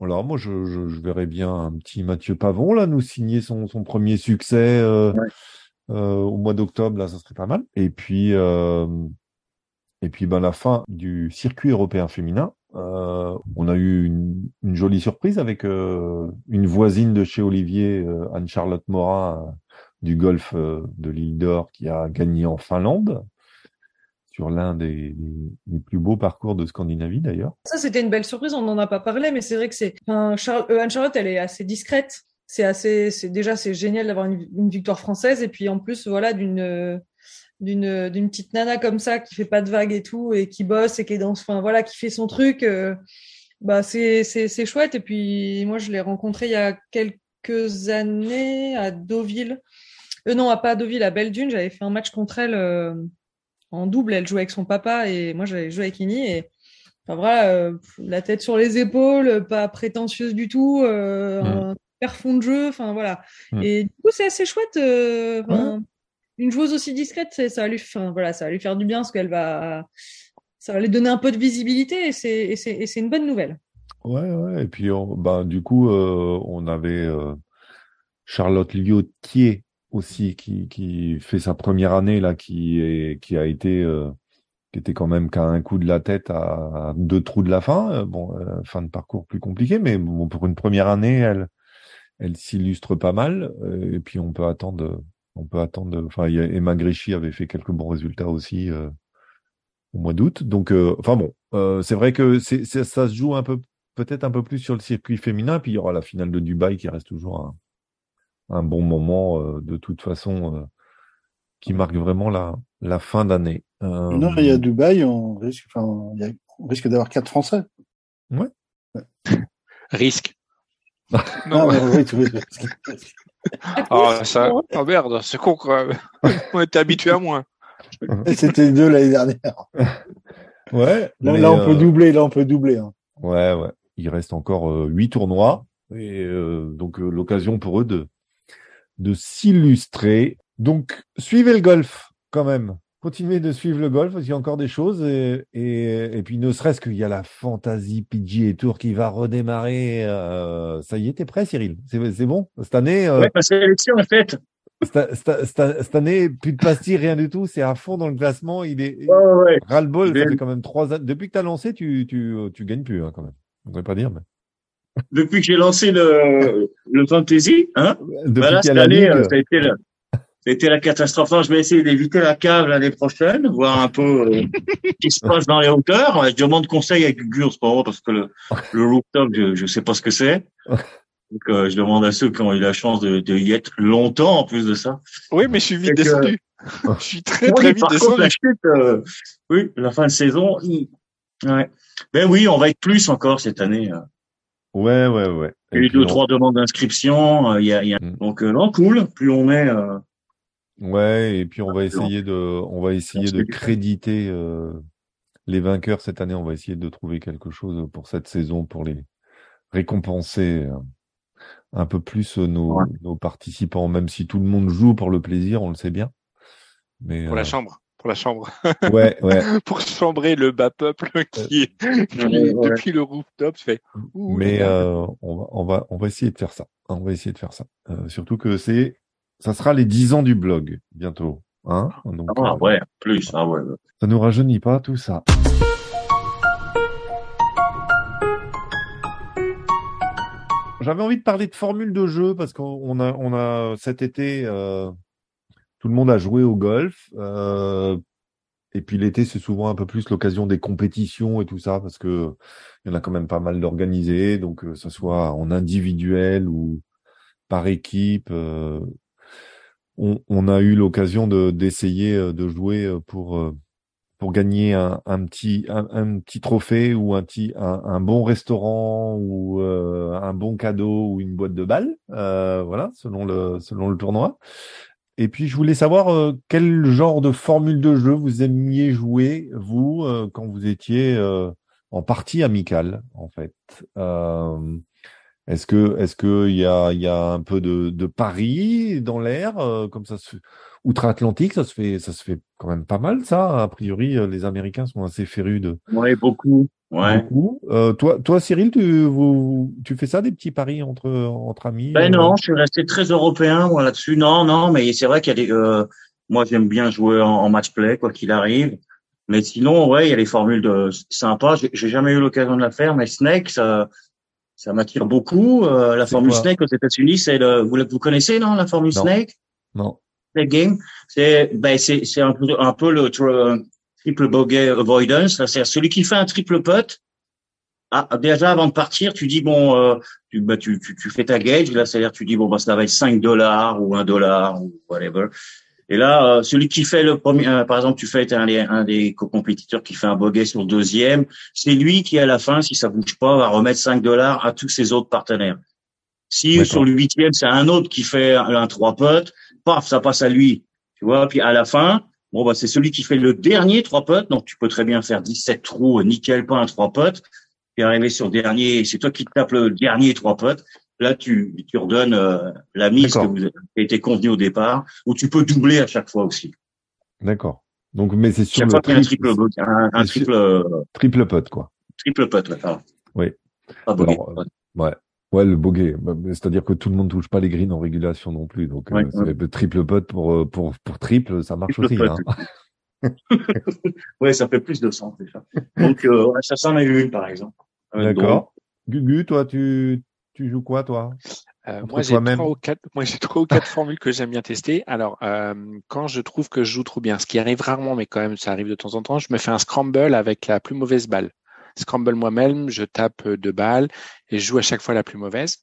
voilà, moi je, je, je, verrais bien un petit Mathieu Pavon là nous signer son, son premier succès euh, euh, au mois d'octobre là, ça serait pas mal. Et puis euh, et puis ben la fin du circuit européen féminin. Euh, on a eu une, une jolie surprise avec euh, une voisine de chez Olivier, Anne-Charlotte Morin du golf de l'île d'Or qui a gagné en Finlande sur l'un des, plus beaux parcours de Scandinavie d'ailleurs. Ça, c'était une belle surprise, on n'en a pas parlé, mais c'est vrai que c'est. Euh, Anne-Charlotte, elle est assez discrète. C'est assez. C'est déjà c'est génial d'avoir une, victoire française et puis en plus voilà d'une d'une d'une petite nana comme ça qui fait pas de vagues et tout et qui bosse et qui est dans enfin voilà qui fait son truc. Euh, bah c'est c'est chouette et puis moi je l'ai rencontrée il y a quelques années à Deauville. Euh, non, pas à Deauville, à Belle Dune. J'avais fait un match contre elle. Euh, en double, elle jouait avec son papa et moi j'avais joué avec Ini et enfin voilà, euh, la tête sur les épaules, pas prétentieuse du tout, euh, mm. un fond de jeu, enfin voilà. Mm. Et du coup c'est assez chouette. Euh, une joueuse aussi discrète, ça va lui, voilà, ça va lui faire du bien parce qu'elle va, ça va lui donner un peu de visibilité et c'est une bonne nouvelle. Ouais ouais et puis on, bah du coup on avait Charlotte Liotier aussi qui, qui fait sa première année là, qui est qui a été euh, qui était quand même qu'à un coup de la tête à, deux trous de la fin. Euh, bon, euh, fin de parcours plus compliqué, mais bon pour une première année, elle elle s'illustre pas mal. et puis on peut attendre, on peut attendre. Enfin, Emma Grichy avait fait quelques bons résultats aussi au mois d'août. Donc, enfin bon, c'est vrai que c'est ça se joue un peu peut-être un peu plus sur le circuit féminin. Puis il y aura la finale de Dubaï qui reste toujours un un bon moment euh, de toute façon euh, qui marque vraiment la, la fin d'année. Euh, non, il y a Dubaï, on risque, enfin, on risque d'avoir quatre Français. Ouais. <laughs> Risque. non, mais oui, oui, oh, ça, oh merde, c'est con quoi. <laughs> on était habitué à moins. C'était deux l'année dernière. <laughs> Ouais. Là, on peut doubler, là on peut doubler. Hein. Ouais, ouais. Il reste encore huit tournois et donc l'occasion pour eux de de s'illustrer. Donc, suivez le golf quand même. Continuez de suivre le golf parce qu'il y a encore des choses et, et, puis ne serait-ce qu'il y a la fantasy PG Tour qui va redémarrer. Euh, ça y est, t'es prêt, Cyril C'est bon? Cette année. Euh, ouais, parce l'élection en fait. Cette, année, plus de pastilles, rien du tout. C'est à fond dans le classement. Il est ouais, ouais. ras le bol. Ça fait quand même trois ans. Depuis que t'as lancé, tu tu tu gagnes plus hein, quand même. On ne pas dire, mais. Depuis que j'ai lancé le, le fantasy, hein. A cette année, ligue. euh, ça a été la, ça a été la catastrophe. Alors, Je vais essayer d'éviter la cave l'année prochaine, voir un peu euh, <laughs> ce qui se passe dans les hauteurs. Je demande conseil à Gugu en ce moment parce que le, le rooftop, je, je sais pas ce que c'est. Donc, euh, je demande à ceux qui ont eu la chance de, de y être longtemps en plus de ça. Oui, mais je suis vite descendu. Je suis très, Oui, très vite par contre, descendu. la chute, euh, oui, la fin de saison. Ouais. Ben oui, on va être plus encore cette année. Ouais, ouais, ouais. Il y a Et eu puis deux, on- trois demandes d'inscription. euh, Il y a, il y a... Mm. Donc, euh, non, cool. Plus on est, euh, Ouais, et puis on va essayer de, on va essayer de créditer euh, les vainqueurs cette année. On va essayer de trouver quelque chose pour cette saison pour les récompenser euh, un peu plus euh, nos, Ouais. nos participants, même si tout le monde joue pour le plaisir, on le sait bien. Mais Pour la chambre. Pour la chambre. euh, ouais, ouais. <laughs> pour chambrer le bas peuple qui est qui, Ouais, ouais. depuis le rooftop fait. Mais euh, on va, on va, on va essayer de faire ça. On va essayer de faire ça. Euh, surtout que c'est, ça sera les 10 ans du blog bientôt. Hein Donc, ah euh, ouais, plus, ah ouais. ça nous rajeunit pas tout ça. J'avais envie de parler de formule de jeu parce qu'on a, on a cet été, euh, tout le monde a joué au golf. euh, et puis l'été, c'est souvent un peu plus l'occasion des compétitions et tout ça parce que il y en a quand même pas mal d'organisés. Donc, que ce soit en individuel ou par équipe, euh, on, a eu l'occasion de d'essayer euh, de jouer euh, pour euh, pour gagner un, petit un, petit trophée ou un petit bon restaurant ou euh, un bon cadeau ou une boîte de balles euh, voilà selon le selon le tournoi et puis je voulais savoir euh, quel genre de formule de jeu vous aimiez jouer vous euh, quand vous étiez euh, en partie amicale en fait euh, est-ce que est-ce que il y a y a un peu de, de paris dans l'air euh, comme ça se outre-Atlantique ça se fait ça se fait quand même pas mal ça a priori euh, les Américains sont assez férus de Ouais, beaucoup. Ouais. beaucoup Euh, toi toi Cyril tu vous tu fais ça des petits paris entre entre amis Ben euh, non, je suis resté très européen moi là-dessus. Non, non, mais c'est vrai qu'il y a des. Euh, moi, j'aime bien jouer en, en match play quoi qu'il arrive. Mais sinon, ouais, il y a les formules de sympas. J'ai jamais eu l'occasion de la faire, mais Snake, ça, ça m'attire beaucoup. Euh, la formule Snake aux États-Unis, c'est le. Vous, la- vous connaissez non la formule Non. Snake? non Snake game, c'est ben c'est c'est un peu un peu le triple bogey avoidance. là. C'est celui qui fait un triple putt. Ah, déjà avant de partir, tu dis bon, euh, tu, bah, tu, tu, tu fais ta gauge. Là, c'est-à-dire tu dis bon, bah, ça va être 5 dollars ou 1 dollar ou whatever. Et là, euh, celui qui fait le premier, euh, par exemple, tu fais un, des- un des co-compétiteurs qui fait un bogey sur le deuxième, c'est lui qui à la fin, si ça bouge pas, va remettre 5 dollars à tous ses autres partenaires. Si sur le huitième, c'est un autre qui fait un, un trois putts, paf, ça passe à lui. Tu vois, puis à la fin, bon bah c'est celui qui fait le dernier trois putts, donc tu peux très bien faire 17 trous, nickel, pas un trois putts, puis arriver sur le dernier, c'est toi qui te tapes le dernier trois putts. Là, tu, tu redonnes euh, la mise que vous avez été convenu au départ, ou tu peux doubler à chaque fois aussi. d'accord donc mais c'est sur le triple, triple, un, un triple, euh, triple putt quoi triple putt, ouais. Oui. Pas bogey, Alors, ouais. Ouais. Ouais, le bogey. Bah, C'est-à-dire que tout le monde touche pas les greens en régulation non plus. Donc, Ouais, euh, le triple putt pour, euh, pour, pour triple, ça marche Triple aussi. Hein. <laughs> ouais, ça fait plus de sens déjà. Donc, euh, ouais, ça s'en est une, par exemple. Euh, D'accord. Gugu, toi, tu, tu joues quoi, toi? Euh, moi, j'ai trois ou quatre, moi, j'ai trois ou quatre formules que j'aime bien tester. Alors, euh, quand je trouve que je joue trop bien, ce qui arrive rarement, mais quand même, ça arrive de temps en temps, je me fais un scramble avec la plus mauvaise balle. Scramble moi-même, je tape deux balles et je joue à chaque fois la plus mauvaise.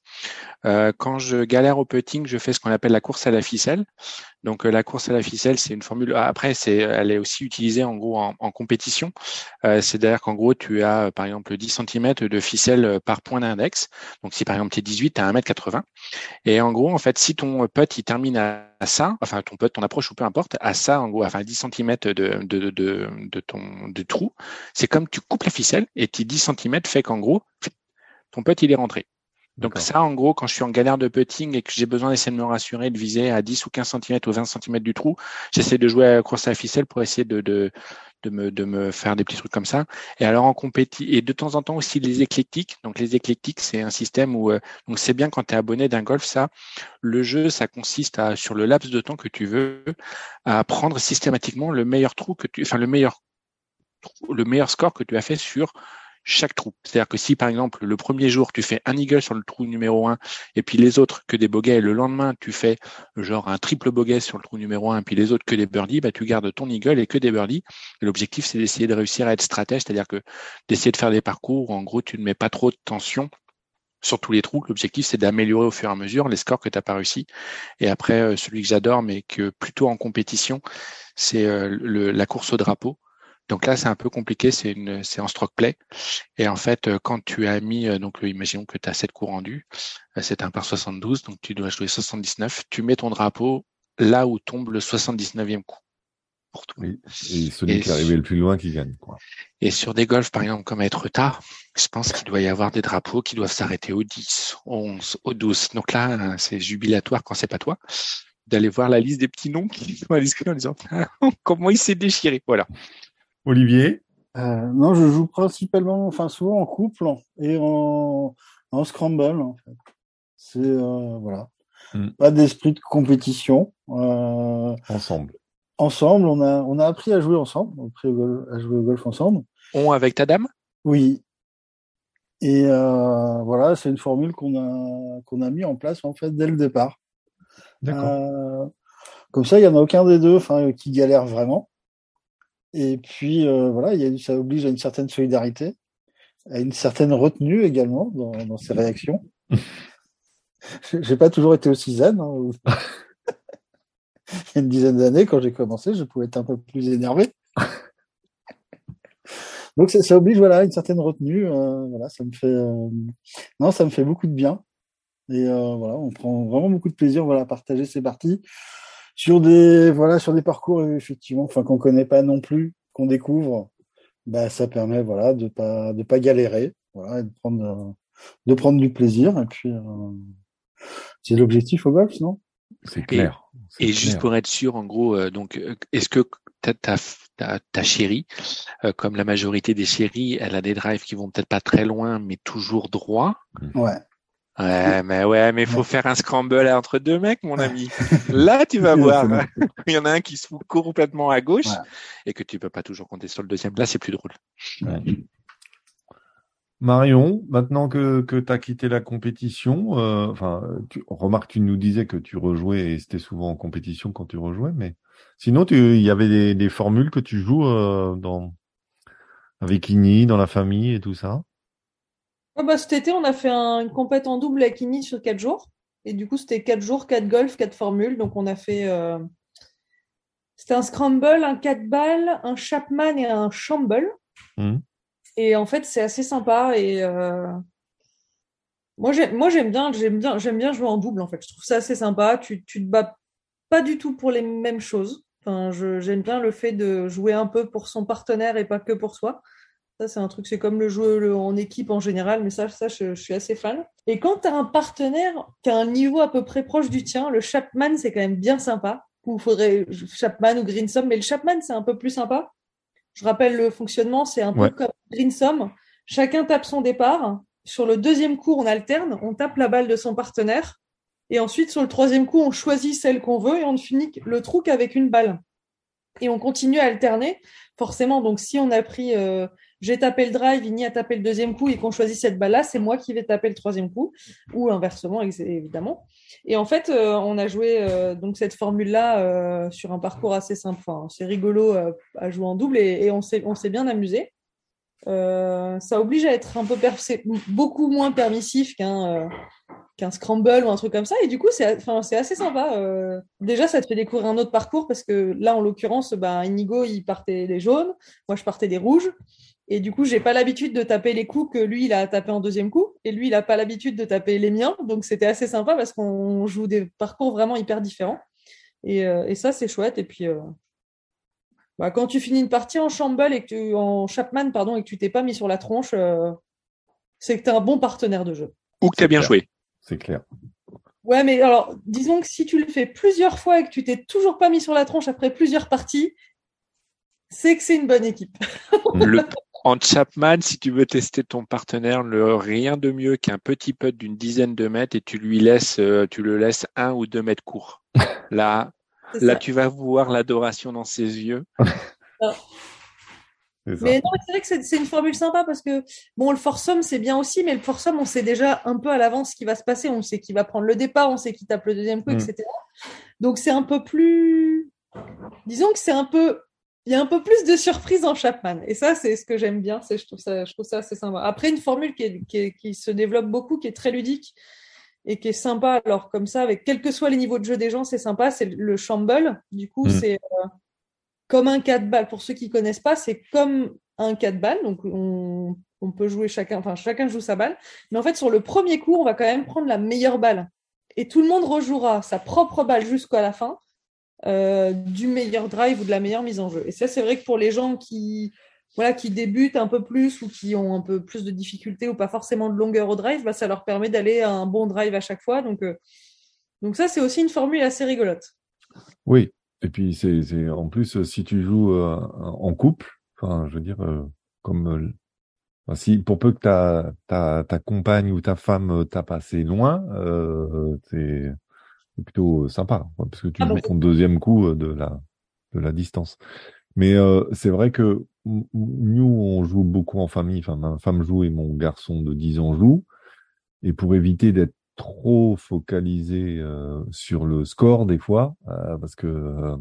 Euh, quand je galère au putting, je fais ce qu'on appelle la course à la ficelle. Donc euh, la course à la ficelle, c'est une formule. ah, Après, c'est, elle est aussi utilisée en gros en, en compétition. Euh, C'est-à-dire qu'en gros, tu as euh, par exemple 10 cm de ficelle euh, par point d'index. Donc si par exemple tu es 18, tu as 1m80. Et en gros, en fait, si ton putt il termine à, ça, enfin ton putt, ton approche ou peu importe, à ça, en gros, enfin 10 cm de, de, de, de, de ton de trou, c'est comme tu coupes la ficelle et tes 10 cm fait qu'en gros, ton putt il est rentré. Donc ça, en gros, quand je suis en galère de putting et que j'ai besoin d'essayer de me rassurer, de viser à 10 ou 15 cm ou 20 cm du trou, j'essaie de jouer à la course à la ficelle pour essayer de, de, de, me, de me faire des petits trucs comme ça. Et alors en compéti et de temps en temps aussi les éclectiques. Donc les éclectiques, c'est un système où euh, donc c'est bien quand tu es abonné d'un golf, ça. Le jeu, ça consiste à sur le laps de temps que tu veux, à prendre systématiquement le meilleur trou que tu, enfin le meilleur le meilleur score que tu as fait sur chaque trou. C'est-à-dire que si par exemple le premier jour tu fais un eagle sur le trou numéro 1 et puis les autres que des bogeys, le lendemain tu fais genre un triple bogey sur le trou numéro 1 et puis les autres que des birdies, bah, tu gardes ton eagle et que des birdies. L'objectif c'est d'essayer de réussir à être stratège, c'est-à-dire que d'essayer de faire des parcours où en gros tu ne mets pas trop de tension sur tous les trous. L'objectif, c'est d'améliorer au fur et à mesure les scores que tu n'as pas réussi. Et après, euh, celui que j'adore, mais que plutôt en compétition, c'est euh, la course au drapeau. Donc là, c'est un peu compliqué, c'est une, c'est en stroke play. Et en fait, euh, quand tu as mis, donc imaginons que tu as 7 coups rendus, c'est un par 72, donc tu dois jouer 79, tu mets ton drapeau là où tombe le 79e coup. Oui. Et celui qui est arrivé le plus loin qui gagne. Quoi. Et sur des golfs, par exemple, comme à être tard, je pense qu'il doit y avoir des drapeaux qui doivent s'arrêter au 10, au 11, au 12. Donc là, c'est jubilatoire quand c'est pas toi, d'aller voir la liste des petits noms qui sont inscrits en disant <laughs> comment il s'est déchiré. Voilà. Olivier euh, Non, je joue principalement, enfin souvent en couple et en, en scramble. En fait. C'est euh, voilà, hmm. pas d'esprit de compétition. Euh, Ensemble ensemble, on a, on a appris à jouer ensemble, on a appris à jouer au golf ensemble. On avec ta dame? Oui. Et euh, voilà, c'est une formule qu'on a qu'on a mis en place en fait dès le départ. D'accord. Euh, comme ça, il y en a aucun des deux, enfin, qui galère vraiment. Et puis euh, voilà, il y a, ça oblige à une certaine solidarité, à une certaine retenue également dans, dans ses réactions. <laughs> J'ai pas toujours été aussi zen. Hein, <laughs> il y a une dizaine d'années, quand j'ai commencé, je pouvais être un peu plus énervé. <laughs> Donc ça, ça, oblige voilà une certaine retenue. Euh, voilà, ça me fait euh, non, ça me fait beaucoup de bien. Et voilà, on prend vraiment beaucoup de plaisir voilà à partager ces parties sur des voilà sur des parcours effectivement, enfin qu'on connaît pas non plus, qu'on découvre. Bah ça permet voilà de pas de pas galérer, voilà, et de prendre de prendre du plaisir. Et puis c'est l'objectif au golf, non? C'est clair. Et juste pour être sûr, en gros, euh, donc, euh, est-ce que ta, ta, ta, chérie, euh, comme la majorité des chéries, elle a des drives qui vont peut-être pas très loin, mais toujours droit? Ouais. Ouais, <laughs> mais ouais, mais faut faire un scramble entre deux mecs, mon ami. <laughs> Là, tu vas voir. <laughs> Il y en a un qui se fout complètement à gauche et que tu peux pas toujours compter sur le deuxième. Là, c'est plus drôle. Marion, maintenant que, que tu as quitté la compétition, euh, enfin, tu, remarque, tu nous disais que tu rejouais et c'était souvent en compétition quand tu rejouais, mais sinon, il y avait des, des, formules que tu joues euh, dans, avec Ini, dans la famille et tout ça? Bah, Cet été, on a fait un, une compète en double avec Ini sur quatre jours. Et du coup, c'était quatre jours, quatre golf, quatre formules. Donc, on a fait. Euh... C'était un scramble, un 4 balles, un Chapman et un Shamble. Mmh. Et en fait, c'est assez sympa. Et euh... moi, j'aime bien, j'aime bien, j'aime bien jouer en double. En fait, je trouve ça assez sympa. Tu, tu te bats pas du tout pour les mêmes choses. Enfin, j'aime bien le fait de jouer un peu pour son partenaire et pas que pour soi. Ça, c'est un truc, c'est comme le jeu en équipe en général, mais ça, ça je, suis assez fan. Et quand tu as un partenaire qui a un niveau à peu près proche du tien, le Chapman, c'est quand même bien sympa. Ou faudrait Chapman ou Greensom, mais le Chapman, c'est un peu plus sympa je rappelle le fonctionnement, c'est un peu comme Greensom. Chacun tape son départ. Sur le deuxième coup, on alterne, on tape la balle de son partenaire. Et ensuite, sur le troisième coup, on choisit celle qu'on veut et on ne finit le trou qu'avec une balle. Et on continue à alterner. Forcément, donc si on a pris, euh, j'ai tapé le drive, Igny a tapé le deuxième coup et qu'on choisit cette balle-là, c'est moi qui vais taper le troisième coup, ou inversement, évidemment. Et en fait, euh, on a joué euh, donc cette formule-là euh, sur un parcours assez simple. C'est rigolo à jouer en double et, on s'est bien amusé. ça oblige à être un peu beaucoup moins permissif qu'un qu'un scramble ou un truc comme ça. Et du coup, c'est assez sympa. déjà, ça te fait découvrir un autre parcours parce que là, en l'occurrence, ben, Inigo, il partait des jaunes, moi, je partais des rouges. Et du coup, j'ai pas l'habitude de taper les coups que lui, il a tapé en deuxième coup. Et lui, il a pas l'habitude de taper les miens. Donc, c'était assez sympa parce qu'on joue des parcours vraiment hyper différents. Et, euh, et ça, c'est chouette. Et puis, euh, bah, quand tu finis une partie en Shamble et que tu, en Chapman, pardon, et que tu t'es pas mis sur la tronche, euh, c'est que tu es un bon partenaire de jeu. Ou que tu as bien joué. C'est clair. Ouais, mais alors, disons que si tu le fais plusieurs fois et que tu t'es toujours pas mis sur la tronche après plusieurs parties, c'est que c'est une bonne équipe. le, <laughs> en Chapman, si tu veux tester ton partenaire, le rien de mieux qu'un petit putt d'une dizaine de mètres et tu lui laisses, euh, tu le laisses un ou deux mètres court. Là, <laughs> là, tu vas voir l'adoration dans ses yeux. <laughs> Mais non, c'est vrai que c'est une formule sympa parce que bon, le foursome c'est bien aussi, mais le foursome on sait déjà un peu à l'avance ce qui va se passer. On sait qui va prendre le départ, on sait qui tape le deuxième coup, mm. etc. Donc c'est un peu plus, disons que c'est un peu, il y a un peu plus de surprise en Chapman. Et ça c'est ce que j'aime bien. C'est je trouve ça, je trouve ça assez sympa. Après une formule qui, qui, se développe beaucoup, qui est très ludique et qui est sympa. Alors comme ça, avec quels que soient les niveaux de jeu des gens, c'est sympa. C'est le Shamble. Du coup, mm. c'est euh, comme un 4 balles. Pour ceux qui connaissent pas, c'est comme un 4 balles. Donc, on, peut jouer chacun, enfin, chacun joue sa balle. Mais en fait, sur le premier coup, on va quand même prendre la meilleure balle. Et tout le monde rejouera sa propre balle jusqu'à la fin euh, du meilleur drive ou de la meilleure mise en jeu. Et ça, c'est vrai que pour les gens qui, voilà, qui débutent un peu plus ou qui ont un peu plus de difficultés ou pas forcément de longueur au drive, bah, ça leur permet d'aller à un bon drive à chaque fois. Donc, euh, donc ça, c'est aussi une formule assez rigolote. Oui, et puis, c'est, en plus, si tu joues euh, en couple, enfin, je veux dire, euh, comme euh, si pour peu que ta, ta, ta compagne ou ta femme tape assez loin, c'est, plutôt sympa, parce que tu ah joues ton deuxième coup de la, de la distance. Mais c'est vrai que nous, on joue beaucoup en famille. Enfin, ma femme joue et mon garçon de 10 ans joue. Et pour éviter d'être trop focalisé euh, sur le score des fois, euh, parce que euh,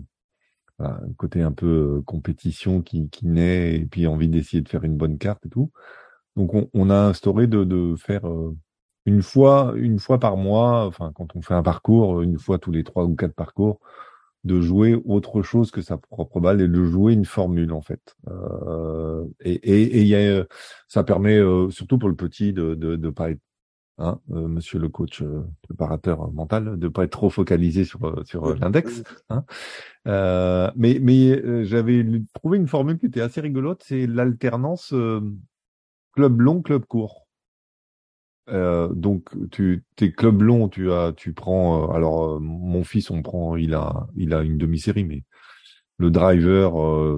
un côté un peu compétition qui, qui naît et puis envie d'essayer de faire une bonne carte et tout. Donc on, on a instauré de, de faire une fois, une fois par mois, enfin quand on fait un parcours, une fois tous les trois ou quatre parcours, de jouer autre chose que sa propre balle et de jouer une formule en fait. Euh, et, et, et y a, ça permet surtout pour le petit de de, de pas être hein, euh, monsieur le coach euh, préparateur mental, de pas être trop focalisé sur euh, sur l'index. Hein. mais mais j'avais trouvé une formule qui était assez rigolote, c'est l'alternance club long, club court. Donc tu tes clubs longs, tu as tu prends alors mon fils on prend il a il a une demi-série mais le driver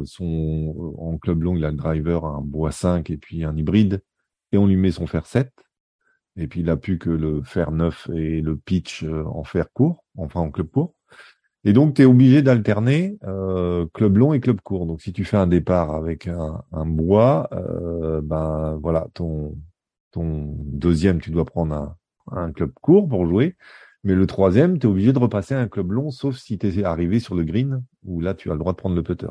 son en club long il a le driver un bois 5 et puis un hybride et on lui met son fer 7 et puis il a plus que le fer neuf et le pitch euh, en fer court, enfin en club court. Et donc tu es obligé d'alterner euh, club long et club court. Donc si tu fais un départ avec un, bois, euh, ben voilà, ton ton deuxième tu dois prendre un, un club court pour jouer. Mais le troisième, tu es obligé de repasser un club long, sauf si tu es arrivé sur le green, où là, tu as le droit de prendre le putter.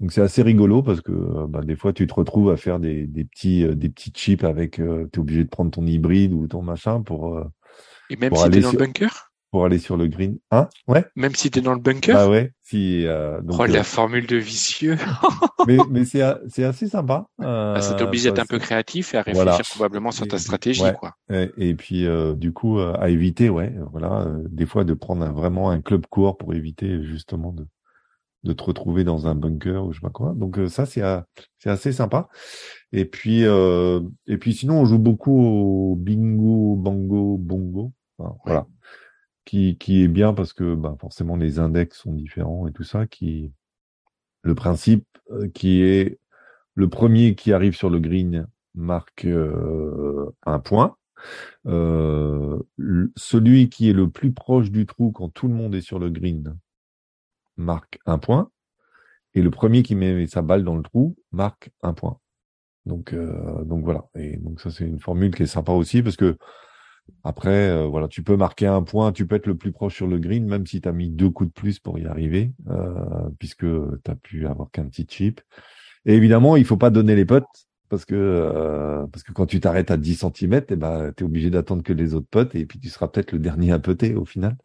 Donc c'est assez rigolo parce que euh, bah, des fois tu te retrouves à faire des, des petits euh, des petits chips avec euh, tu es obligé de prendre ton hybride ou ton machin pour et même si tu es dans le bunker? Pour aller sur le green. Hein? Ouais. Même si tu es dans le bunker? Ah ouais, si donc, Oh la formule de vicieux. <laughs> mais mais c'est c'est assez sympa. Euh, ça t'oblige d'être un peu créatif et à réfléchir probablement sur ta stratégie quoi. Et, et puis du coup à éviter ouais, voilà, des fois de prendre vraiment un club court pour éviter justement de de te retrouver dans un bunker ou je sais pas quoi. Donc euh, ça c'est c'est assez sympa. Et puis euh, et puis sinon on joue beaucoup au bingo, bango, bongo. Voilà. Qui qui est bien parce que bah, forcément les index sont différents et tout ça qui le principe euh, qui est le premier qui arrive sur le green marque un point. celui qui est le plus proche du trou quand tout le monde est sur le green marque un point. Et le premier qui met sa balle dans le trou marque un point. Donc, euh, donc voilà. Et donc ça, c'est une formule qui est sympa aussi parce que après, euh, voilà, tu peux marquer un point, tu peux être le plus proche sur le green, même si tu as mis deux coups de plus pour y arriver, euh, puisque tu pu avoir qu'un petit chip. Et évidemment, il faut pas donner les potes parce que parce que quand tu t'arrêtes à 10 cm, eh ben, tu es obligé d'attendre que les autres potes et puis tu seras peut-être le dernier à peter au final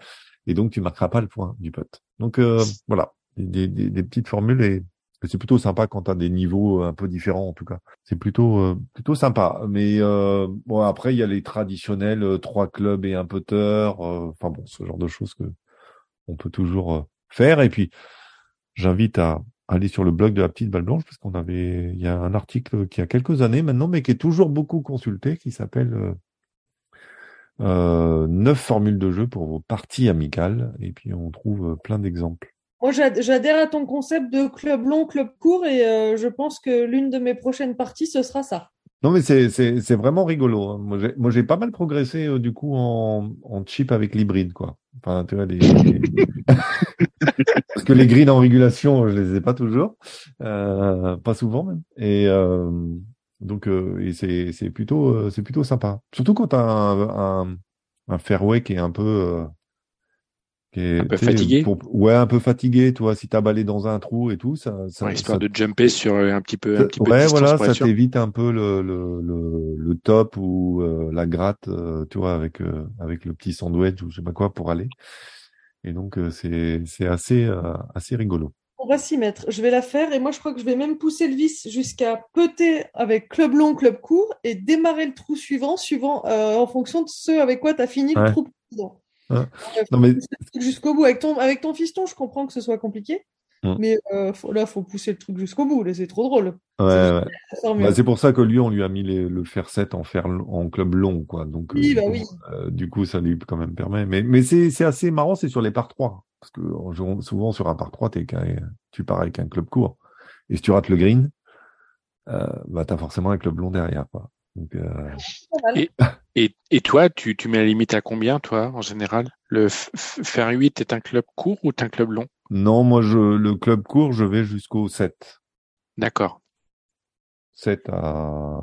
et donc tu marqueras pas le point du pote. Donc euh, voilà, des, des, des, petites formules et c'est plutôt sympa quand tu as des niveaux un peu différents en tout cas. C'est plutôt euh, plutôt sympa. Mais euh, bon après il y a les traditionnels euh, trois clubs et un putter. Enfin bon ce genre de choses que on peut toujours faire. Et puis j'invite à aller sur le blog de la petite balle blanche parce qu'on avait il y a un article qui a quelques années maintenant mais qui est toujours beaucoup consulté qui s'appelle euh, neuf formules de jeu pour vos parties amicales, et puis on trouve euh, plein d'exemples. Moi, j'adhère à ton concept de club long, club court, et euh, je pense que l'une de mes prochaines parties, ce sera ça. Non, mais c'est vraiment rigolo. Hein. Moi, j'ai pas mal progressé du coup en, en chip avec l'hybride, quoi. Enfin, tu vois, les... <laughs> Parce que les greens en régulation, je les ai pas toujours, euh, pas souvent même. Et euh, donc, euh, et c'est c'est plutôt euh, c'est plutôt sympa. Surtout quand t'as un, un un fairway qui est un peu euh, qui est, Un peu fatigué pour- ouais, un peu fatigué, toi. Si t'as balayé dans un trou et tout, ça, ça, Ouais, histoire ça- de jumper sur un petit peu, un petit peu de ouais, distance voilà, ça t'évite un peu le, le, le, le top ou euh, la gratte, euh, tu vois, avec euh, avec le petit sandwich ou je sais pas quoi pour aller. Et donc euh, c'est c'est assez euh, assez rigolo. On va s'y mettre. Je vais la faire et moi je crois que je vais même pousser le vis jusqu'à peter avec club long, club court et démarrer le trou suivant, suivant euh, en fonction de ce avec quoi tu as fini le trou précédent. Non, mais- truc jusqu'au bout avec ton avec ton fiston, je comprends que ce soit compliqué, Mm. mais euh, faut- là faut pousser le truc jusqu'au bout. Là c'est trop drôle. Ouais, ouais. Bah, c'est pour ça que lui, on lui a mis les- le fer 7 en fer en club long, quoi. Donc, Oui, euh, bah oui. euh, du coup, ça lui quand même permet. Mais, mais c'est, assez marrant, c'est sur les par 3. Parce que en souvent, sur un par 3, t'es qu'un- tu pars avec un club court. Et si tu rates le green, euh, bah, t'as forcément un club long derrière, quoi. Donc, euh. Et- Et, et toi, tu, tu mets la limite à combien, toi, en général? Le faire 8 est un club court ou est un club long? Non, moi, je, le club court, je vais jusqu'au 7. D'accord. 7 à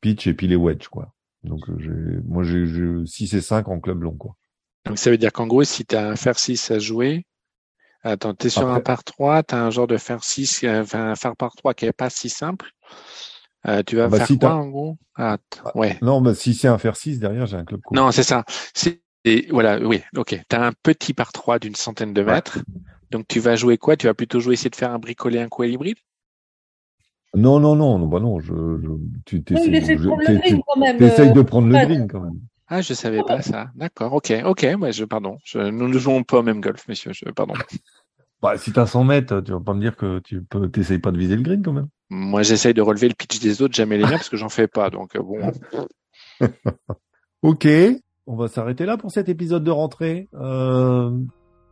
pitch et puis les wedge, quoi. Donc, euh, j'ai, moi, j'ai, j'ai 6 et 5 en club long, quoi. Donc ça veut dire qu'en gros, si tu as un fer 6 à jouer, attends, tu es sur Après- un par 3, tu as un genre de fer 6, euh, enfin un fer par 3 qui est pas si simple. Euh, tu vas Ah bah, faire si quoi en gros? Ah, Ouais. Non, bah, si c'est un fer 6, derrière, j'ai un club court. Non, c'est ça. Et voilà, oui, ok. Tu as un petit par 3 d'une centaine de Ouais. mètres. Donc tu vas jouer quoi? Tu vas plutôt jouer essayer de faire un bricolé, un coil hybride Non, non, non, non, bah non, je, je tu de prendre le green quand même. t'essayes euh, de prendre le green quand même. Ah, je savais pas ça. D'accord, ok, ok. Ouais, je, pardon. Je, nous ne jouons pas au même golf, messieurs. Je, pardon. Bah, si t'as 100 mètres, tu vas pas me dire que tu peux, t'essayes pas de viser le green quand même. Moi, j'essaye de relever le pitch des autres, jamais les miens, parce que j'en fais pas. Donc euh, bon. <laughs> Ok, on va s'arrêter là pour cet épisode de rentrée. Euh,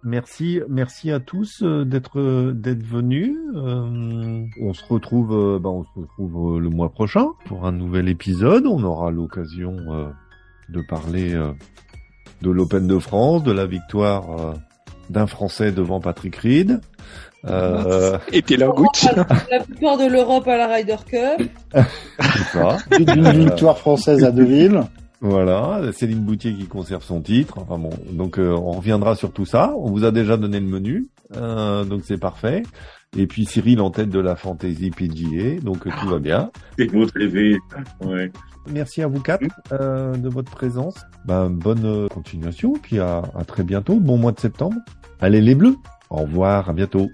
merci, merci à tous euh, d'être euh, d'être venus. On se retrouve, bah, on se retrouve le mois prochain pour un nouvel épisode. On aura l'occasion de parler de l'Open de France, de la victoire d'un Français devant Patrick Reed. Euh, Et Taylor Gooch. <laughs> La plupart de l'Europe à la Ryder Cup. c'est ça. D'une victoire française à Deauville. Voilà, Céline Boutier qui conserve son titre. Enfin bon, donc euh, on reviendra sur tout ça. On vous a déjà donné le menu, euh, donc c'est parfait. Et puis Cyril en tête de la Fantasy PGA, donc euh, tout va bien. C'est votre. Ouais. Merci à vous quatre euh, de votre présence. Ben, bonne euh, continuation, puis à, à très bientôt. Bon mois de septembre. Allez les bleus. Au revoir, à bientôt.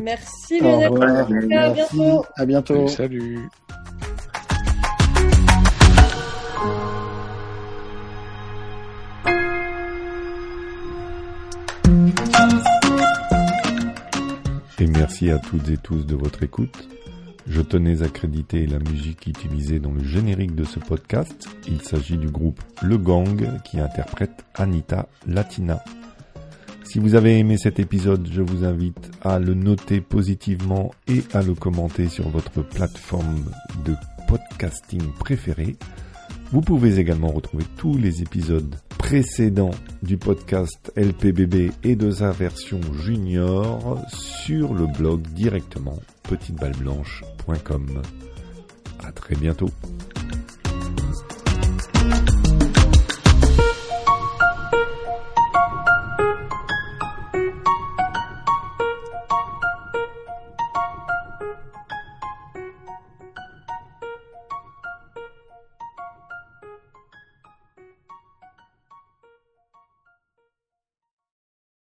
Merci Au Lionel. À Merci. bientôt. À bientôt. Salut. Et merci à toutes et tous de votre écoute. Je tenais à créditer la musique utilisée dans le générique de ce podcast. Il s'agit du groupe Le Gang qui interprète Anita Latina. Si vous avez aimé cet épisode, je vous invite à le noter positivement et à le commenter sur votre plateforme de podcasting préférée. Vous pouvez également retrouver tous les épisodes précédents du podcast LPBB et de sa version junior sur le blog directement petiteballeblanche.com. À très bientôt.